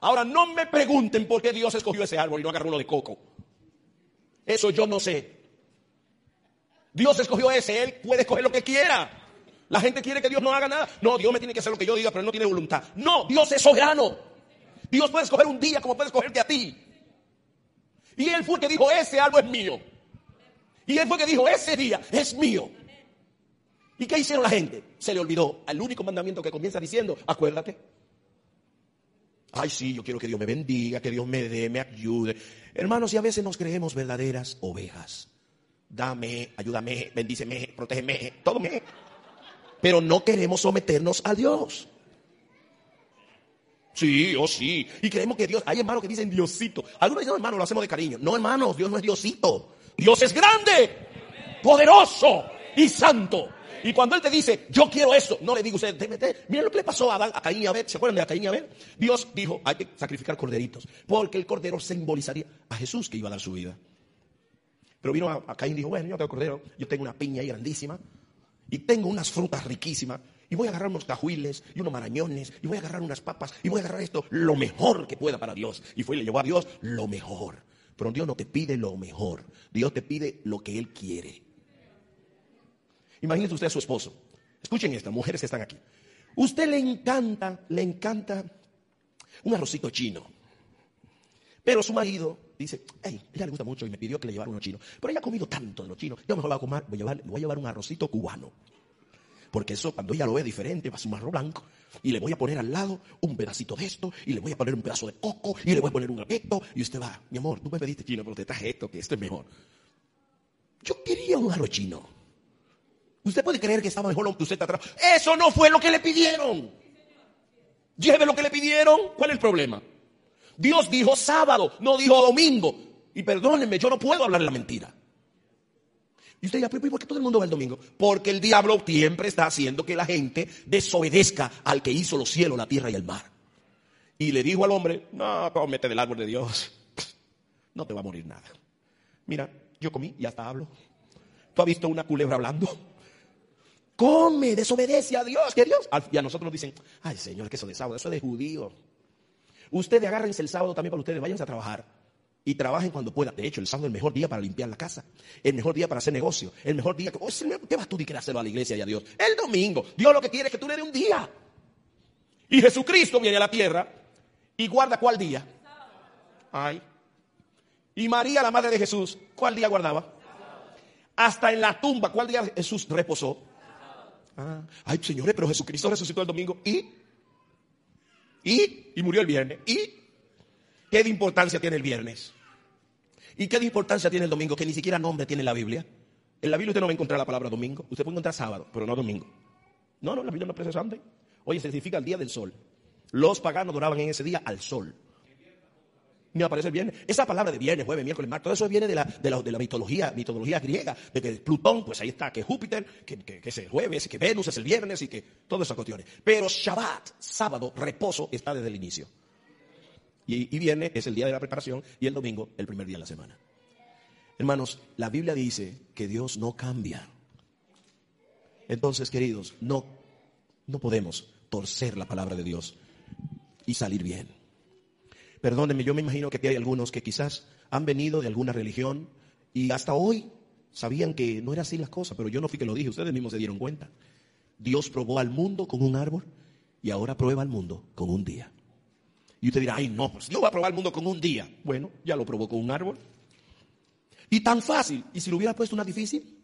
Ahora no me pregunten por qué Dios escogió ese árbol y no agarró uno de coco. Eso yo no sé. Dios escogió ese, Él puede escoger lo que quiera. La gente quiere que Dios no haga nada. No, Dios me tiene que hacer lo que yo diga, pero no tiene voluntad. No, Dios es soberano. Dios puede escoger un día como puede escogerte a ti. Y Él fue el que dijo, ese árbol es mío. Y Él fue el que dijo, ese día es mío. ¿Y qué hicieron la gente? Se le olvidó al único mandamiento que comienza diciendo, acuérdate. Ay, sí, yo quiero que Dios me bendiga, que Dios me dé, me ayude. Hermanos, y a veces nos creemos verdaderas ovejas. Dame, ayúdame, bendíceme, protégeme, todo me. Pero no queremos someternos a Dios. Sí, oh sí. Y creemos que Dios, hay hermanos que dicen Diosito. Algunos dicen, no, hermano, lo hacemos de cariño. No, hermanos, Dios no es Diosito. Dios es grande, poderoso y santo. Y cuando Él te dice, yo quiero eso, no le diga usted, "Te- te- miren lo que le pasó a, Adán, a Caín y Abel. ¿Se acuerdan de a Caín y Abel? Dios dijo, hay que sacrificar corderitos. Porque el cordero simbolizaría a Jesús que iba a dar su vida. Pero vino a, a Caín y dijo, bueno, yo tengo cordero, yo tengo una piña ahí grandísima. Y tengo unas frutas riquísimas. Y voy a agarrar unos cajuiles y unos marañones. Y voy a agarrar unas papas. Y voy a agarrar esto, lo mejor que pueda para Dios. Y fue y le llevó a Dios lo mejor. Pero Dios no te pide lo mejor. Dios te pide lo que Él quiere. Imagínese usted a su esposo. Escuchen esto, mujeres que están aquí. Usted le encanta, le encanta un arrocito chino. Pero su marido dice, hey, ella le gusta mucho y me pidió que le llevara uno chino. Pero ella ha comido tanto de los chinos, yo mejor voy a comer, voy a llevar, voy a llevar un arrocito cubano. Porque eso cuando ella lo ve diferente, va a ser un arroz blanco. Y le voy a poner al lado un pedacito de esto, y le voy a poner un pedazo de coco, y le voy a poner un esto, y usted va, mi amor, tú me pediste chino, pero te traje esto, que esto es mejor. Yo quería un arroz chino. Usted puede creer que estaba mejor lo que usted está atrás. Eso no fue lo que le pidieron. Lleve lo que le pidieron. ¿Cuál es el problema? Dios dijo sábado, no dijo domingo. Y perdónenme, yo no puedo hablar la mentira. Y usted dirá, ¿pero por qué todo el mundo va el domingo? Porque el diablo siempre está haciendo que la gente desobedezca al que hizo los cielos, la tierra y el mar. Y le dijo al hombre, no, cómete del árbol de Dios. No te va a morir nada. Mira, yo comí y hasta hablo. ¿Tú has visto una culebra hablando? Come, desobedece a Dios, que Dios. Y a nosotros nos dicen, ay Señor, que eso de sábado, eso es de judío. Ustedes agárrense el sábado también para ustedes, váyanse a trabajar. Y trabajen cuando puedan. De hecho, el sábado es el mejor día para limpiar la casa. El mejor día para hacer negocio. El mejor día. Oh, ¿Qué vas tú querer hacerlo a la iglesia y a Dios? El domingo. Dios lo que quiere es que tú le des un día. Y Jesucristo viene a la tierra y guarda cuál día. Ay. Y María, la madre de Jesús, ¿cuál día guardaba? Hasta en la tumba, ¿cuál día Jesús reposó? Ah. Ay, señores, pero Jesucristo resucitó el domingo y. Y, y murió el viernes. ¿Y qué de importancia tiene el viernes? ¿Y qué de importancia tiene el domingo? Que ni siquiera nombre tiene la Biblia. En la Biblia usted no va a encontrar la palabra domingo. Usted puede encontrar sábado, pero no domingo. No, no, la Biblia no es Sunday. Oye, se significa el día del sol. Los paganos adoraban en ese día al sol. Me aparece el viernes. Esa palabra de viernes, jueves, miércoles, martes, todo eso viene de la, de la, mitología, mitología griega, de que Plutón, pues ahí está, que Júpiter, que, que, que es el jueves, que Venus es el viernes y que todas esas cuestiones. Pero Shabbat, sábado, reposo, está desde el inicio. Y, y es el día de la preparación y el domingo el primer día de la semana. Hermanos, la Biblia dice que Dios no cambia. Entonces, queridos, no, no podemos torcer la palabra de Dios y salir bien. Perdónenme, yo me imagino que aquí hay algunos que quizás han venido de alguna religión y hasta hoy sabían que no era así las cosas, pero yo no fui que lo dije, ustedes mismos se dieron cuenta. Dios probó al mundo con un árbol y ahora prueba al mundo con un día. Y usted dirá, ay no, pues Dios va a probar al mundo con un día. Bueno, ya lo probó con un árbol. Y tan fácil, ¿y si lo hubiera puesto una difícil?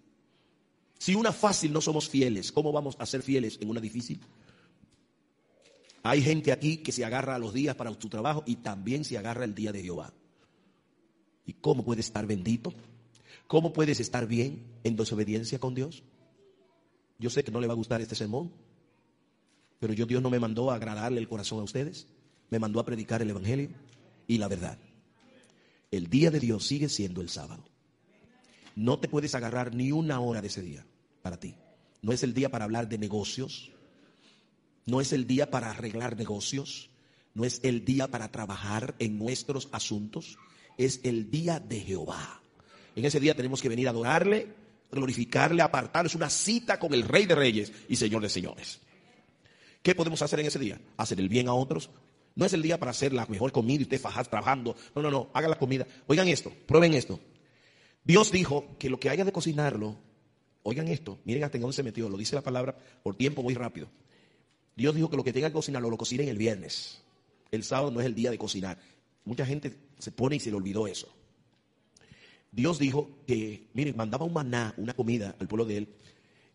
Si una fácil no somos fieles, ¿cómo vamos a ser fieles en una difícil? Hay gente aquí que se agarra a los días para su trabajo y también se agarra el día de Jehová. ¿Y cómo puedes estar bendito? ¿Cómo puedes estar bien en desobediencia con Dios? Yo sé que no le va a gustar este sermón, pero yo Dios no me mandó a agradarle el corazón a ustedes, me mandó a predicar el Evangelio y la verdad. El día de Dios sigue siendo el sábado. No te puedes agarrar ni una hora de ese día para ti. No es el día para hablar de negocios, no es el día para arreglar negocios, no es el día para trabajar en nuestros asuntos, es el día de Jehová. En ese día tenemos que venir a adorarle, glorificarle, apartarle. Es una cita con el Rey de Reyes y Señor de Señores. ¿Qué podemos hacer en ese día? Hacer el bien a otros. No es el día para hacer la mejor comida y usted fajar trabajando. No, no, no. Haga la comida. Oigan esto, prueben esto. Dios dijo que lo que haya de cocinarlo, oigan esto, miren hasta en dónde se metió, lo dice la palabra, por tiempo voy rápido. Dios dijo que lo que tenga que cocinar lo, lo cocinen el viernes. El sábado no es el día de cocinar. Mucha gente se pone y se le olvidó eso. Dios dijo que, miren, mandaba un maná, una comida al pueblo de él,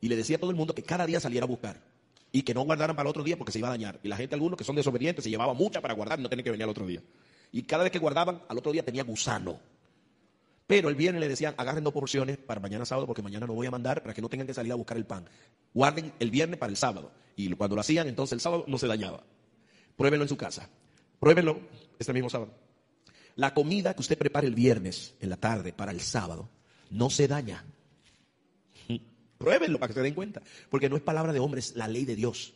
y le decía a todo el mundo que cada día saliera a buscar y que no guardaran para el otro día porque se iba a dañar. Y la gente, algunos que son desobedientes, se llevaba mucha para guardar y no tenía que venir al otro día. Y cada vez que guardaban, al otro día tenía gusano. Pero el viernes le decían, agarren dos porciones para mañana sábado porque mañana no voy a mandar para que no tengan que salir a buscar el pan. Guarden el viernes para el sábado. Y cuando lo hacían, entonces el sábado no se dañaba. Pruébenlo en su casa. Pruébenlo este mismo sábado. La comida que usted prepare el viernes en la tarde para el sábado no se daña. Pruébenlo para que se den cuenta. Porque no es palabra de hombre, es la ley de Dios.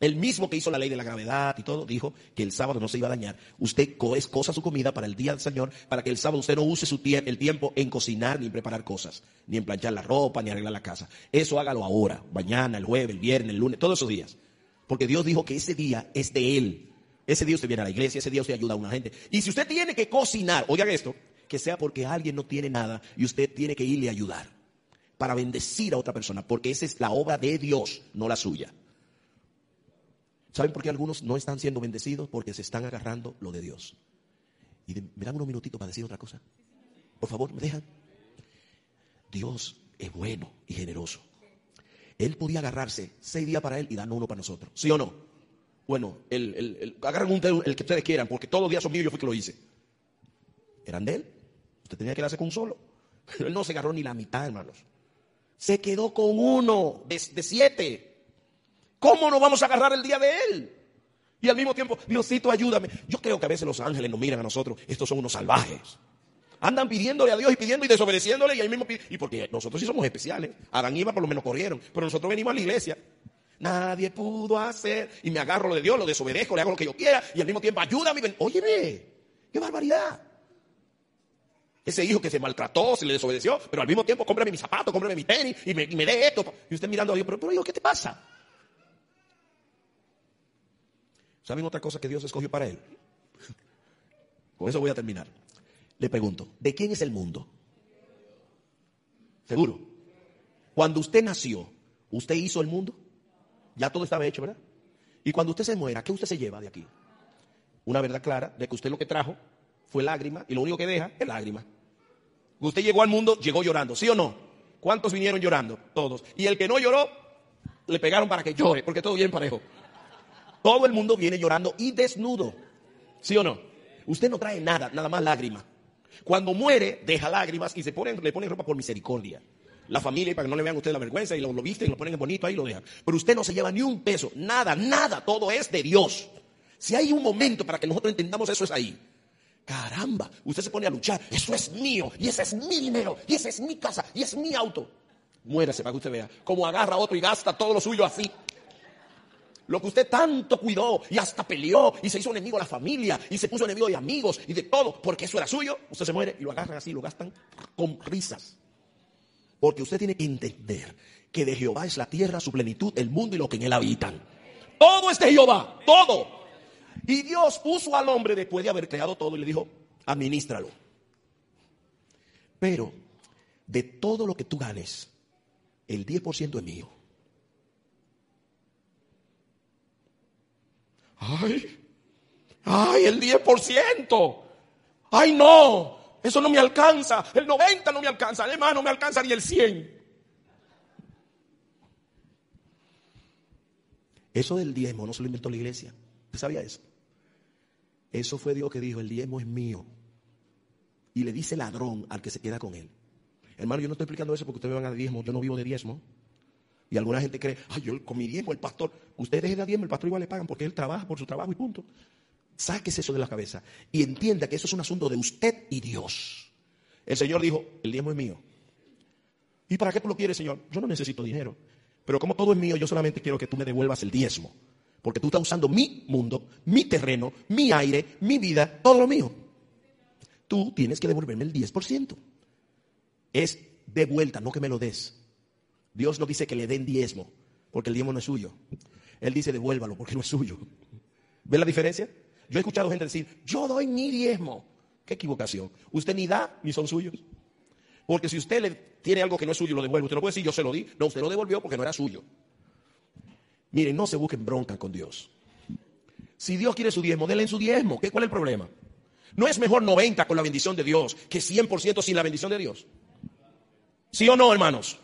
El mismo que hizo la ley de la gravedad y todo, dijo que el sábado no se iba a dañar. Usted cosa su comida para el día del Señor, para que el sábado usted no use su el tiempo en cocinar ni en preparar cosas, ni en planchar la ropa, ni arreglar la casa. Eso hágalo ahora, mañana, el jueves, el viernes, el lunes, todos esos días. Porque Dios dijo que ese día es de Él. Ese día usted viene a la iglesia, ese día usted ayuda a una gente. Y si usted tiene que cocinar, oigan esto, que sea porque alguien no tiene nada y usted tiene que irle a ayudar para bendecir a otra persona, porque esa es la obra de Dios, no la suya. ¿Saben por qué algunos no están siendo bendecidos? Porque se están agarrando lo de Dios. Y me dan unos minutitos para decir otra cosa. Por favor, me dejan. Dios es bueno y generoso. Él podía agarrarse seis días para él y darnos uno para nosotros. ¿Sí o no? Bueno, el, el, agarren un el que ustedes quieran, porque todos los días son míos, yo fui que lo hice. Eran de él. Usted tenía que darse con un solo. Pero él no se agarró ni la mitad, hermanos. Se quedó con uno de siete. ¿Cómo nos vamos a agarrar el día de él? Y al mismo tiempo, Diosito, ayúdame. Yo creo que a veces los ángeles nos miran a nosotros. Estos son unos salvajes. Andan pidiéndole a Dios y pidiendo y desobedeciéndole y ahí mismo Y porque nosotros sí somos especiales. Adán y Eva por lo menos corrieron. Pero nosotros venimos a la iglesia. Nadie pudo hacer. Y me agarro lo de Dios, lo desobedezco, le hago lo que yo quiera. Y al mismo tiempo, ayúdame. Óyeme, qué barbaridad. Ese hijo que se maltrató, se le desobedeció, pero al mismo tiempo cómprame mis zapatos, cómprame mi tenis y me, y me dé esto. Y usted mirando a Dios, pero, pero hijo, ¿qué te pasa? ¿Saben otra cosa que Dios escogió para él? Con eso voy a terminar. Le pregunto, ¿de quién es el mundo? ¿Seguro? Cuando usted nació, ¿usted hizo el mundo? Ya todo estaba hecho, ¿verdad? Y cuando usted se muera, ¿qué usted se lleva de aquí? Una verdad clara de que usted lo que trajo fue lágrima y lo único que deja es lágrima. Usted llegó al mundo, llegó llorando, ¿sí o no? ¿Cuántos vinieron llorando? Todos. Y el que no lloró, le pegaron para que llore, porque todo bien parejo. Todo el mundo viene llorando y desnudo. ¿Sí o no? Usted no trae nada, nada más lágrima. Cuando muere, deja lágrimas y se pone, le ponen ropa por misericordia. La familia, para que no le vean a usted la vergüenza, y lo, lo visten, lo ponen bonito, ahí lo dejan. Pero usted no se lleva ni un peso, nada, nada, todo es de Dios. Si hay un momento para que nosotros entendamos eso, es ahí. Caramba, usted se pone a luchar, eso es mío, y ese es mi dinero, y esa es mi casa, y es mi auto. Muérase para que usted vea cómo agarra a otro y gasta todo lo suyo así. Lo que usted tanto cuidó y hasta peleó y se hizo enemigo de la familia y se puso enemigo de amigos y de todo, porque eso era suyo, usted se muere y lo agarran así, lo gastan con risas. Porque usted tiene que entender que de Jehová es la tierra, su plenitud, el mundo y lo que en él habitan. Todo es de Jehová, todo. Y Dios puso al hombre después de haber creado todo y le dijo, administralo. Pero de todo lo que tú ganes, el 10% es mío. Ay, ay, el 10%. Ay, no, eso no me alcanza. El 90 no me alcanza. Además, no me alcanza ni el 100. Eso del diezmo no se lo inventó la iglesia. ¿Usted sabía eso? Eso fue Dios que dijo, el diezmo es mío. Y le dice ladrón al que se queda con él. Hermano, yo no estoy explicando eso porque ustedes me van a diezmo. Yo no vivo de diezmo. Y alguna gente cree, ay, yo con mi diezmo, el pastor, ustedes dejen de diezmo, el pastor igual le pagan porque él trabaja por su trabajo y punto. Sáquese eso de la cabeza y entienda que eso es un asunto de usted y Dios. El Señor dijo, el diezmo es mío. ¿Y para qué tú lo quieres, Señor? Yo no necesito dinero. Pero como todo es mío, yo solamente quiero que tú me devuelvas el diezmo. Porque tú estás usando mi mundo, mi terreno, mi aire, mi vida, todo lo mío. Tú tienes que devolverme el 10%. Es de vuelta, no que me lo des. Dios no dice que le den diezmo, porque el diezmo no es suyo. Él dice devuélvalo, porque no es suyo. ¿Ve la diferencia? Yo he escuchado gente decir, yo doy mi diezmo. Qué equivocación. Usted ni da, ni son suyos. Porque si usted le tiene algo que no es suyo lo devuelve, usted no puede decir, yo se lo di. No, usted lo devolvió porque no era suyo. Miren, no se busquen bronca con Dios. Si Dios quiere su diezmo, denle en su diezmo. ¿Qué, ¿Cuál es el problema? ¿No es mejor 90 con la bendición de Dios que 100% sin la bendición de Dios? ¿Sí o no, hermanos?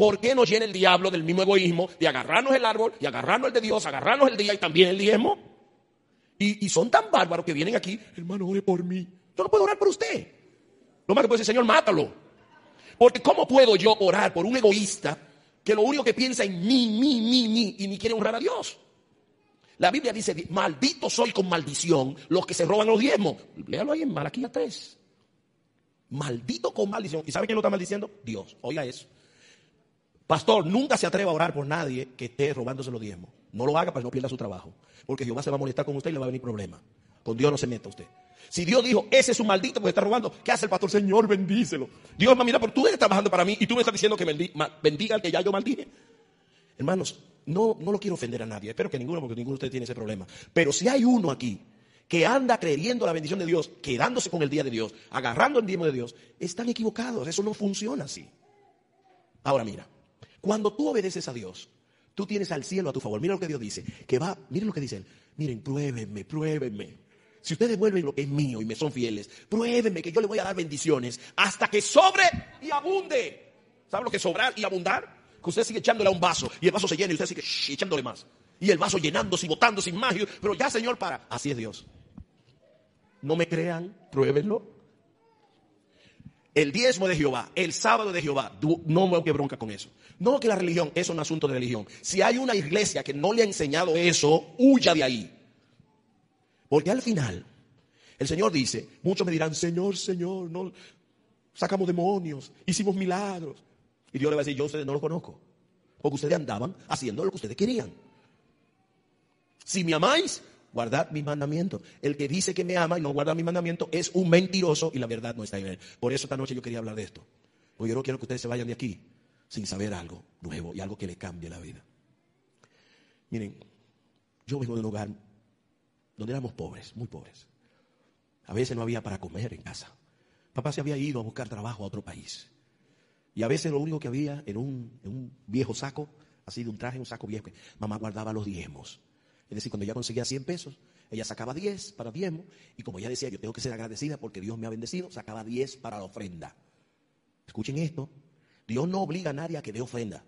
¿Por qué nos llena el diablo del mismo egoísmo de agarrarnos el árbol y agarrarnos el de Dios, agarrarnos el día y también el diezmo? Y, son tan bárbaros que vienen aquí, hermano, ore por mí. Yo no puedo orar por usted. Lo más que puede decir, Señor, mátalo. Porque ¿cómo puedo yo orar por un egoísta que lo único que piensa en mí, mí, mí, mí y ni quiere honrar a Dios? La Biblia dice, maldito soy con maldición los que se roban los diezmos. Léalo ahí en Malaquía 3. Maldito con maldición. ¿Y sabe quién lo está maldiciendo? Dios. Oiga eso. Pastor, nunca se atreva a orar por nadie que esté robándose los diezmos. No lo haga para que no pierda su trabajo. Porque Jehová se va a molestar con usted y le va a venir problema. Con Dios no se meta usted. Si Dios dijo, ese es un maldito porque está robando, ¿qué hace el pastor? Señor, bendícelo. Dios, mira, pero tú eres trabajando para mí y tú me estás diciendo que bendiga al que ya yo maldije. Hermanos, no, no lo quiero ofender a nadie. Espero que ninguno, porque ninguno de ustedes tiene ese problema. Pero si hay uno aquí que anda creyendo la bendición de Dios, quedándose con el día de Dios, agarrando el diezmo de Dios, están equivocados. Eso no funciona así. Ahora mira, cuando tú obedeces a Dios, tú tienes al cielo a tu favor. Mira lo que Dios dice. Que va, miren lo que dice él. Miren, pruébenme, pruébenme. Si ustedes devuelven lo que es mío y me son fieles, pruébenme que yo le voy a dar bendiciones hasta que sobre y abunde. ¿Saben lo que es sobrar y abundar? Que usted sigue echándole a un vaso y el vaso se llena y usted sigue echándole más. Y el vaso llenándose y botando sin más. Pero ya, Señor, para. Así es Dios. No me crean, pruébenlo. El diezmo de Jehová, el sábado de Jehová, no me que bronca con eso. No que la religión, es un asunto de religión. Si hay una iglesia que no le ha enseñado eso, huya de ahí. Porque al final, el Señor dice, muchos me dirán, Señor, Señor, no sacamos demonios, hicimos milagros. Y Dios le va a decir, yo ustedes no lo conozco. Porque ustedes andaban haciendo lo que ustedes querían. Si me amáis, guardad mis mandamientos. El que dice que me ama y no guarda mis mandamientos es un mentiroso y la verdad no está en él. Por eso esta noche yo quería hablar de esto. Porque yo no quiero que ustedes se vayan de aquí sin saber algo nuevo y algo que les cambie la vida. Miren, yo vengo de un hogar donde éramos pobres, muy pobres. A veces no había para comer en casa. Papá se había ido a buscar trabajo a otro país. Y a veces lo único que había era un, en un viejo saco, así de un traje, un saco viejo. Mamá guardaba los diezmos. Es decir, cuando ella conseguía 100 pesos, ella sacaba 10 para diezmo. Y como ella decía, yo tengo que ser agradecida porque Dios me ha bendecido, sacaba 10 para la ofrenda. Escuchen esto. Dios no obliga a nadie a que dé ofrenda.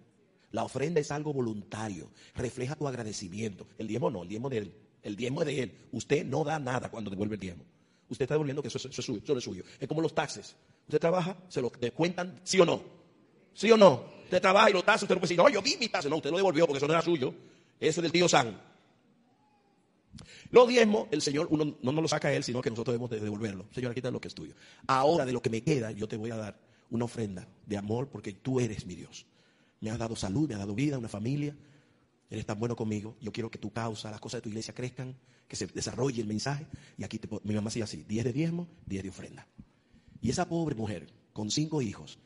La ofrenda es algo voluntario. Refleja tu agradecimiento. El diezmo no, el diezmo de él. El diezmo es de él. Usted no da nada cuando devuelve el diezmo. Usted está devolviendo que eso, es- suyo, eso es suyo. Es como los taxes. Usted trabaja, se lo descuentan, sí o no. ¿Sí o no? Usted trabaja y los taxes, usted no puede decir, no, yo vi mi taxes. No, usted lo devolvió porque eso no era suyo. Eso es del tío San. Los diezmos, el Señor, uno no nos lo saca a Él, sino que nosotros debemos de devolverlo. Señor, aquí está lo que es tuyo. Ahora de lo que me queda, yo te voy a dar una ofrenda de amor porque tú eres mi Dios. Me has dado salud, me has dado vida, una familia. Eres tan bueno conmigo. Yo quiero que tu causa, las cosas de tu iglesia crezcan, que se desarrolle el mensaje. Y aquí te, mi mamá hacía así, 10 de diezmo, 10 de ofrenda. Y esa pobre mujer, con cinco hijos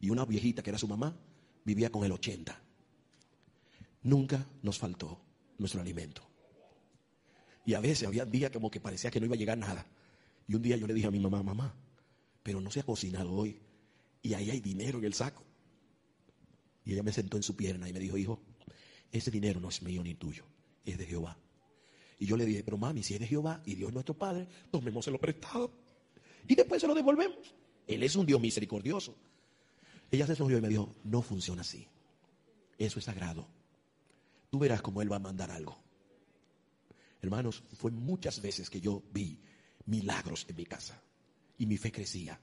y una viejita que era su mamá, vivía con el 80. Nunca nos faltó nuestro alimento. Y a veces había días como que parecía que no iba a llegar nada. Y un día yo le dije a mi mamá, mamá, pero no se ha cocinado hoy. Y ahí hay dinero en el saco. Y ella me sentó en su pierna y me dijo, hijo, ese dinero no es mío ni tuyo, es de Jehová. Y yo le dije, pero mami, si es de Jehová y Dios es nuestro Padre, tomémoselo prestado. Y después se lo devolvemos. Él es un Dios misericordioso. Ella se sonrió y me dijo, no funciona así. Eso es sagrado. Tú verás cómo Él va a mandar algo. Hermanos, fue muchas veces que yo vi milagros en mi casa y mi fe crecía.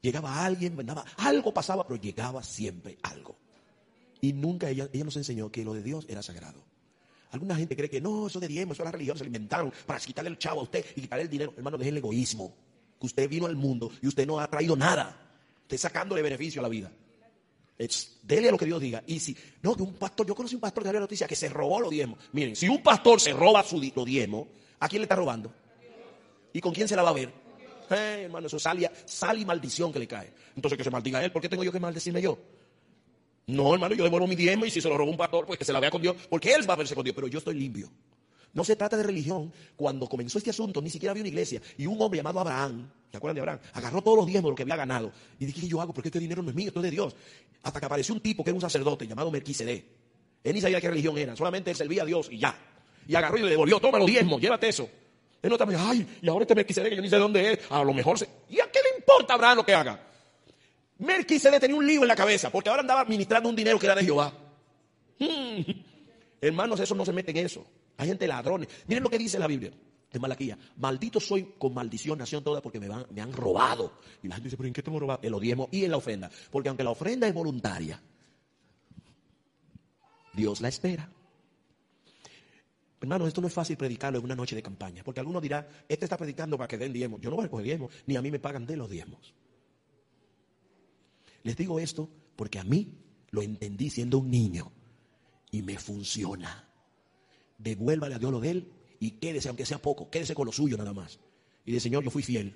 Llegaba alguien, mandaba, algo pasaba, pero llegaba siempre algo. Y nunca ella, ella nos enseñó que lo de Dios era sagrado. Alguna gente cree que no, eso de diezmo, eso es la religión, se inventaron para quitarle el chavo a usted y quitarle el dinero. Hermano, deje el egoísmo. Que usted vino al mundo y usted no ha traído nada. Usted sacándole beneficio a la vida. Dele a lo que Dios diga. Y si, no, que un pastor, yo conocí un pastor que había noticia que se robó los diezmos. Miren, si un pastor se roba su los diezmos, ¿a quién le está robando? ¿Y con quién se la va a ver? Eh, hermano, eso sal y, sal y maldición que le cae. Entonces que se maldiga él, ¿por qué tengo yo que maldecirme yo? No, hermano, yo devuelvo mi diezmo y si se lo robó un pastor, pues que se la vea con Dios, porque él va a verse con Dios, pero yo estoy limpio. No se trata de religión. Cuando comenzó este asunto, ni siquiera había una iglesia. Y un hombre llamado Abraham, ¿se acuerdan de Abraham? Agarró todos los diezmos lo que había ganado. Y dije, ¿qué yo hago? Porque este dinero no es mío, esto es de Dios. Hasta que apareció un tipo que era un sacerdote llamado Melquisedec. Él ni sabía qué religión era, solamente él servía a Dios y ya. Y agarró y le devolvió, toma los diezmos, llévate eso. Él no estaba, ay, y ahora este Melquisedec que yo ni sé dónde es, a lo mejor se... ¿Y a qué le importa Abraham lo que haga? Melquisedec tenía un lío en la cabeza, porque ahora andaba administrando un dinero que era de Jehová. Mm. Hermanos, eso no se mete en eso. Hay gente ladrones. Miren lo que dice la Biblia de Malaquía. Maldito soy con maldición, nación toda, porque me, van- me han robado. Y la gente dice, ¿pero en qué te hemos robado? En los diezmos y en la ofrenda. Porque aunque la ofrenda es voluntaria, Dios la espera. Hermano, esto no es fácil predicarlo en una noche de campaña, porque alguno dirá, este está predicando para que den diezmos. Yo no voy a recoger diezmos, ni a mí me pagan de los diezmos. Les digo esto porque a mí lo entendí siendo un niño y me funciona. Devuélvale a Dios lo de él y quédese, aunque sea poco, quédese con lo suyo nada más. Y dice, Señor, yo fui fiel,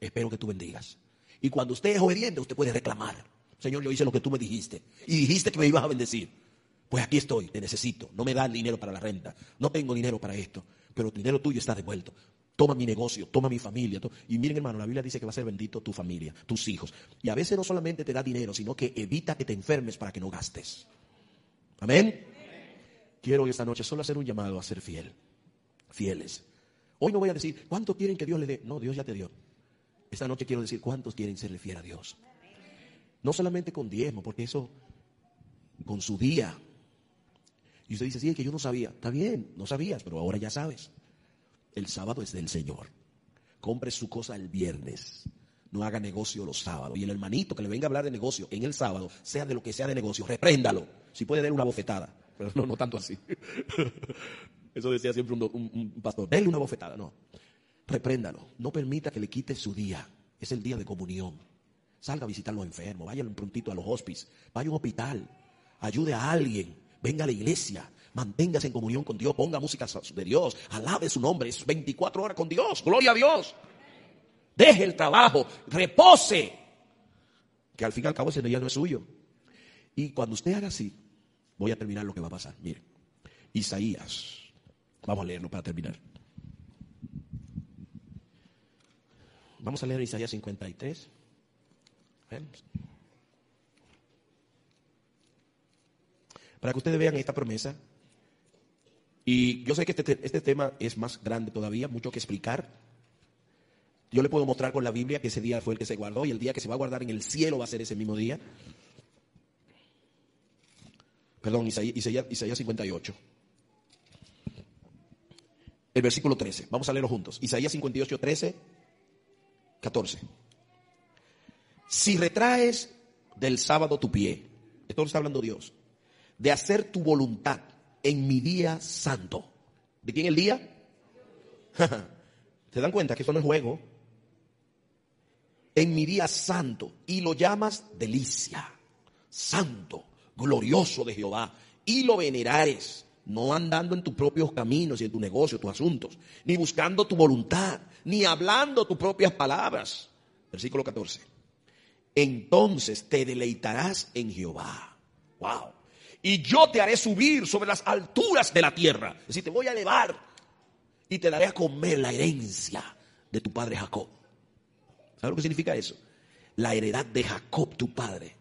espero que tú bendigas. Y cuando usted es obediente, usted puede reclamar. Señor, yo hice lo que tú me dijiste y dijiste que me ibas a bendecir. Pues aquí estoy, te necesito. No me das dinero para la renta, no tengo dinero para esto, pero el dinero tuyo está devuelto. Toma mi negocio, toma mi familia. Y miren, hermano, la Biblia dice que va a ser bendito tu familia, tus hijos. Y a veces no solamente te da dinero, sino que evita que te enfermes para que no gastes. Amén. Quiero esta noche solo hacer un llamado a ser fiel. Fieles. Hoy no voy a decir, ¿cuántos quieren que Dios le dé? No, Dios ya te dio. Esta noche quiero decir, ¿cuántos quieren serle fiel a Dios? No solamente con diezmo, porque eso, con su día. Y usted dice, sí, es que yo no sabía. Está bien, no sabías, pero ahora ya sabes. El sábado es del Señor. Compre su cosa el viernes. No haga negocio los sábados. Y el hermanito que le venga a hablar de negocio en el sábado, sea de lo que sea de negocio, repréndalo. Si puede darle una bofetada. Pero no, no tanto así. Eso decía siempre un, pastor. Denle una bofetada. No. Repréndalo. No permita que le quite su día. Es el día de comunión. Salga a visitar a los enfermos. Vaya prontito a los hospices. Vaya a un hospital. Ayude a alguien. Venga a la iglesia. Manténgase en comunión con Dios. Ponga música de Dios. Alabe su nombre. Es 24 horas con Dios. Gloria a Dios. Deje el trabajo. Repose. Que al fin y al cabo ese día no es suyo. Y cuando usted haga así, voy a terminar lo que va a pasar. Mire. Isaías. Vamos a leerlo para terminar. Vamos a leer Isaías 53. Vemos. Para que ustedes vean esta promesa. Y yo sé que este, te- este tema es más grande todavía, mucho que explicar. Yo le puedo mostrar con la Biblia que ese día fue el que se guardó y el día que se va a guardar en el cielo va a ser ese mismo día. Perdón, Isaías, Isaías, Isaías 58. El versículo 13. Vamos a leerlo juntos. Isaías 58, 13, 14. Si retraes del sábado tu pie, esto lo está hablando Dios, de hacer tu voluntad en mi día santo. ¿De quién el día? ¿Se dan cuenta que esto no es juego? En mi día santo. Y lo llamas delicia. Santo, glorioso de Jehová. Y lo venerares. No andando en tus propios caminos y en tu negocio, tus asuntos. Ni buscando tu voluntad. Ni hablando tus propias palabras. Versículo 14 entonces te deleitarás en Jehová. Wow. Y yo te haré subir sobre las alturas de la tierra. Es decir, te voy a elevar y te daré a comer la herencia de tu padre Jacob. ¿Sabes lo que significa eso? La heredad de Jacob, tu padre.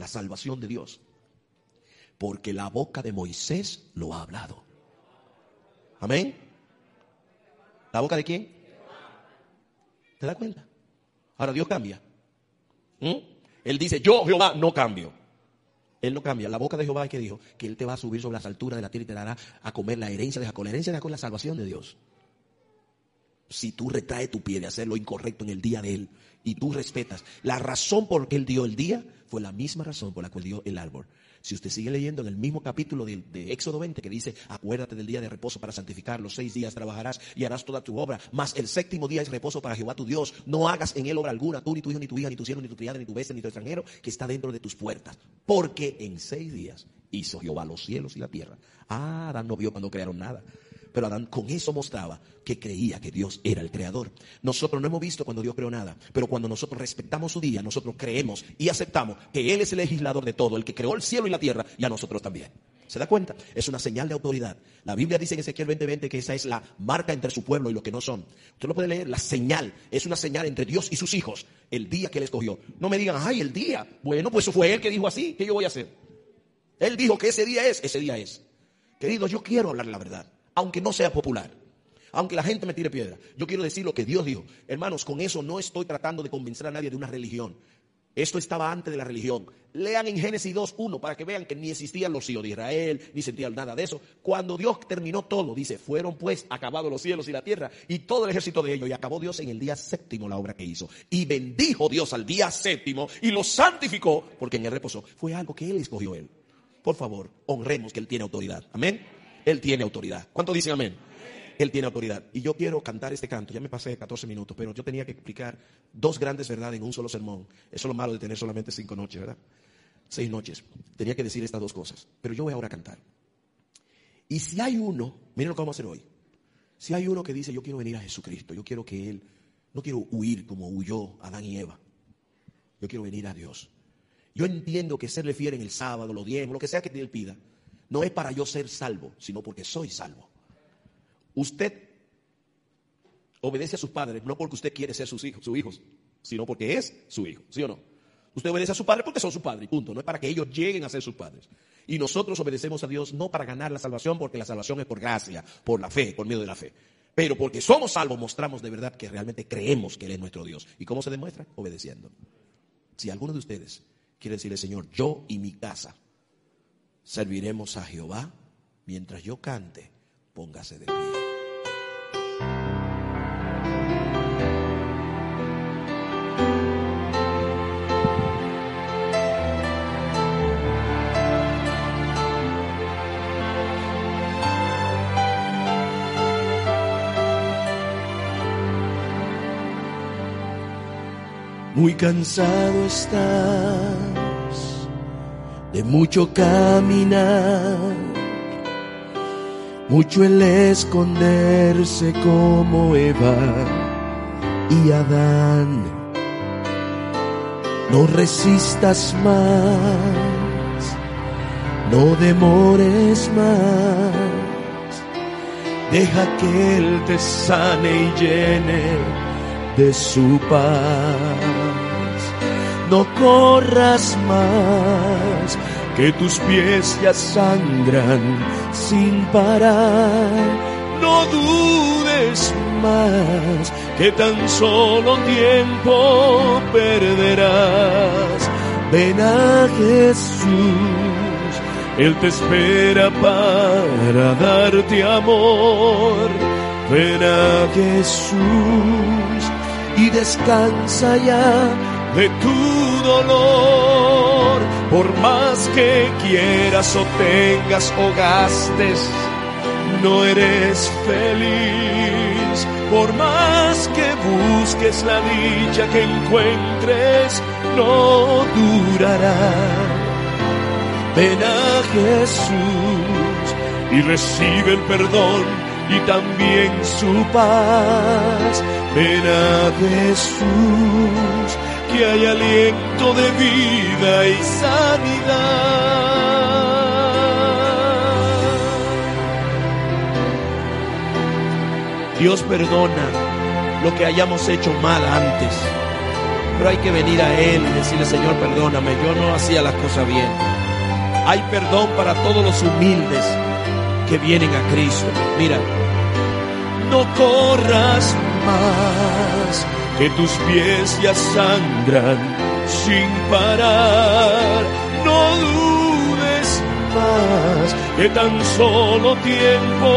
La salvación de Dios. Porque la boca de Moisés lo ha hablado. Amén. ¿La boca de quién? ¿Te das cuenta? Ahora Dios cambia. ¿Mm? Él dice, yo Jehová no cambio. Él no cambia. La boca de Jehová es que dijo que Él te va a subir sobre las alturas de la tierra y te dará a comer la herencia de Jacob. La herencia de Jacob es la salvación de Dios. Si tú retraes tu pie de hacer lo incorrecto en el día de Él y tú respetas, la razón por que Él dio el día fue la misma razón por la cual dio el árbol. Si usted sigue leyendo en el mismo capítulo de, Éxodo 20 que dice, acuérdate del día de reposo para santificar, los seis días trabajarás y harás toda tu obra, mas el séptimo día es reposo para Jehová tu Dios. No hagas en él obra alguna, tú ni tu hijo, ni tu hija, ni tu siervo, ni tu criada, ni tu bestia, ni tu extranjero que está dentro de tus puertas. Porque en seis días hizo Jehová los cielos y la tierra. Ah, Adán no vio cuando crearon nada. Pero Adán con eso mostraba que creía que Dios era el creador. Nosotros no hemos visto cuando Dios creó nada, pero cuando nosotros respetamos su día, nosotros creemos y aceptamos que Él es el legislador de todo, el que creó el cielo y la tierra, y a nosotros también. ¿Se da cuenta? Es una señal de autoridad. La Biblia dice en Ezequiel 20:20 que esa es la marca entre su pueblo y lo que no son. Usted lo puede leer, la señal es una señal entre Dios y sus hijos, el día que Él escogió. No me digan, ay, el día. Bueno, pues eso fue Él que dijo así, ¿qué yo voy a hacer? Él dijo que ese día es, ese día es. Queridos, yo quiero hablar la verdad, aunque no sea popular. Aunque la gente me tire piedra, yo quiero decir lo que Dios dijo. Hermanos, con eso no estoy tratando de convencer a nadie de una religión. Esto estaba antes de la religión. Lean en Génesis 2.1 para que vean que ni existían los hijos de Israel, ni sentían nada de eso. Cuando Dios terminó todo, dice, fueron pues acabados los cielos y la tierra y todo el ejército de ellos. Y acabó Dios en el día séptimo la obra que hizo. Y bendijo Dios al día séptimo y lo santificó porque en el reposo fue algo que Él escogió Él. Por favor, honremos que Él tiene autoridad. Amén. Él tiene autoridad. ¿Cuánto dicen amén? Él tiene autoridad. Y yo quiero cantar este canto. Ya me pasé 14 minutos, pero yo tenía que explicar dos grandes verdades en un solo sermón. Eso es lo malo de tener solamente cinco noches, ¿verdad? Seis noches. Tenía que decir estas dos cosas. Pero yo voy ahora a cantar. Y si hay uno, miren lo que vamos a hacer hoy. Si hay uno que dice, yo quiero venir a Jesucristo, yo quiero que Él, no quiero huir como huyó Adán y Eva. Yo quiero venir a Dios. Yo entiendo que serle fiel en el sábado, los diezmos, lo que sea que Él pida, no es para yo ser salvo, sino porque soy salvo. Usted obedece a sus padres no porque usted quiere ser sus hijos, sus hijos, sino porque es su hijo, ¿sí o no? Usted obedece a su padre porque son su padre, punto. No es para que ellos lleguen a ser sus padres. Y nosotros obedecemos a Dios no para ganar la salvación, porque la salvación es por gracia, por la fe, por medio de la fe. Pero porque somos salvos, mostramos de verdad que realmente creemos que Él es nuestro Dios. ¿Y cómo se demuestra? Obedeciendo. Si alguno de ustedes quiere decirle, Señor, yo y mi casa serviremos a Jehová, mientras yo cante, póngase de pie. Muy cansado estás de mucho caminar, mucho el esconderse como Eva y Adán. No resistas más, no demores más, deja que Él te sane y llene de su paz. No corras más, que tus pies ya sangran sin parar. No dudes más, que tan solo tiempo perderás. Ven a Jesús, Él te espera para darte amor. Ven a Jesús y descansa ya de tu dolor. Por más que quieras o tengas o gastes, no eres feliz. Por más que busques la dicha que encuentres, no durará. Ven a Jesús y recibe el perdón y también su paz. Ven a Jesús, que hay aliento de vida y sanidad. Dios perdona lo que hayamos hecho mal antes, pero hay que venir a Él y decirle, Señor, perdóname, yo no hacía las cosas bien. Hay perdón para todos los humildes que vienen a Cristo. Mira, no corras más, que tus pies ya sangran sin parar. No dudes más, que tan solo tiempo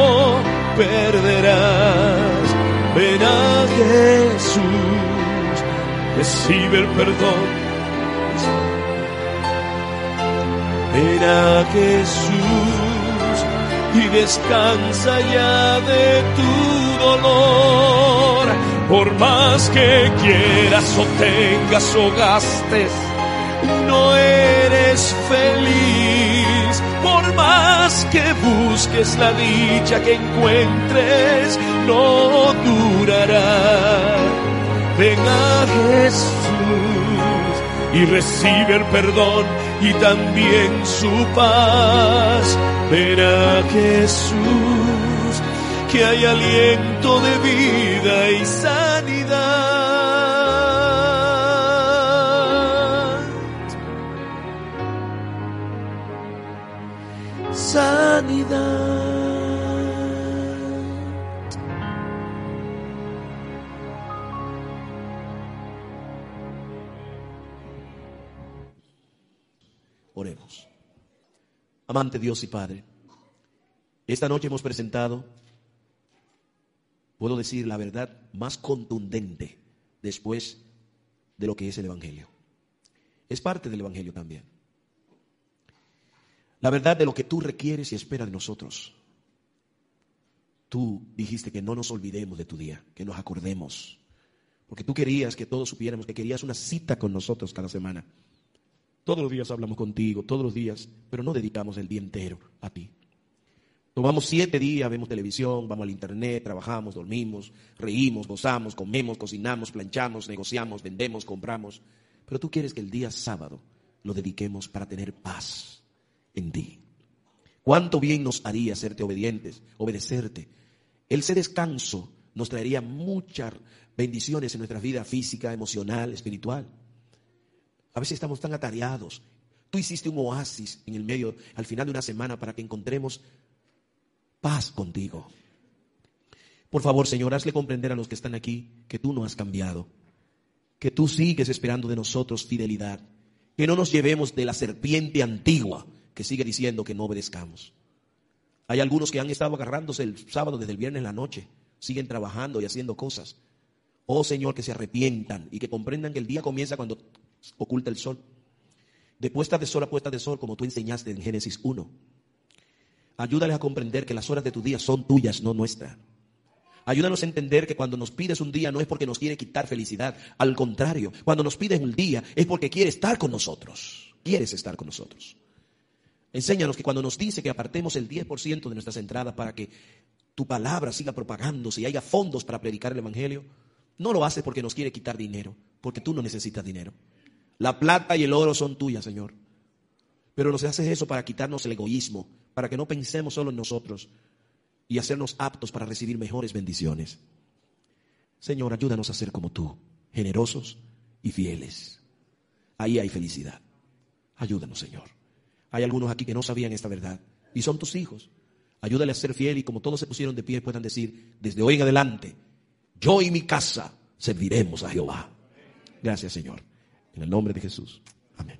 perderás. Ven a Jesús, recibe el perdón. Ven a Jesús y descansa ya de tu dolor. Por más que quieras o tengas o gastes, no eres feliz. Por más que busques la dicha que encuentres, no durará. Ven a Jesús y recibe el perdón y también su paz. Ven a Jesús, que hay aliento de vida y sanidad. Sanidad. Oremos. Amante Dios y Padre, esta noche hemos presentado, puedo decir la verdad más contundente después de lo que es el Evangelio. Es parte del Evangelio también. La verdad de lo que tú requieres y esperas de nosotros. Tú dijiste que no nos olvidemos de tu día, que nos acordemos. Porque tú querías que todos supiéramos que querías una cita con nosotros cada semana. Todos los días hablamos contigo, todos los días, pero no dedicamos el día entero a ti. Tomamos siete días, vemos televisión, vamos al internet, trabajamos, dormimos, reímos, gozamos, comemos, cocinamos, planchamos, negociamos, vendemos, compramos. Pero tú quieres que el día sábado lo dediquemos para tener paz en ti. Cuánto bien nos haría serte obedientes, obedecerte. Ese descanso nos traería muchas bendiciones en nuestra vida física, emocional, espiritual. A veces estamos tan atareados. Tú hiciste un oasis en el medio, al final de una semana, para que encontremos paz contigo. Por favor, Señor, hazle comprender a los que están aquí que tú no has cambiado, que tú sigues esperando de nosotros fidelidad, que no nos llevemos de la serpiente antigua que sigue diciendo que no obedezcamos. Hay algunos que han estado agarrándose el sábado desde el viernes en la noche, siguen trabajando y haciendo cosas. Oh Señor, que se arrepientan y que comprendan que el día comienza cuando oculta el sol. De puesta de sol a puesta de sol, como tú enseñaste en Génesis 1. Ayúdales a comprender que las horas de tu día son tuyas, no nuestras. Ayúdanos a entender que cuando nos pides un día no es porque nos quiere quitar felicidad. Al contrario, cuando nos pides un día es porque quiere estar con nosotros. Quieres estar con nosotros. Enséñanos que cuando nos dice que apartemos el 10% de nuestras entradas para que tu palabra siga propagándose y haya fondos para predicar el Evangelio, no lo haces porque nos quiere quitar dinero, porque tú no necesitas dinero. La plata y el oro son tuyas, Señor. Pero nos haces eso para quitarnos el egoísmo, para que no pensemos solo en nosotros y hacernos aptos para recibir mejores bendiciones. Señor, ayúdanos a ser como tú, generosos y fieles. Ahí hay felicidad. Ayúdanos, Señor. Hay algunos aquí que no sabían esta verdad y son tus hijos. Ayúdale a ser fiel y como todos se pusieron de pie puedan decir, desde hoy en adelante, yo y mi casa serviremos a Jehová. Gracias, Señor. En el nombre de Jesús. Amén.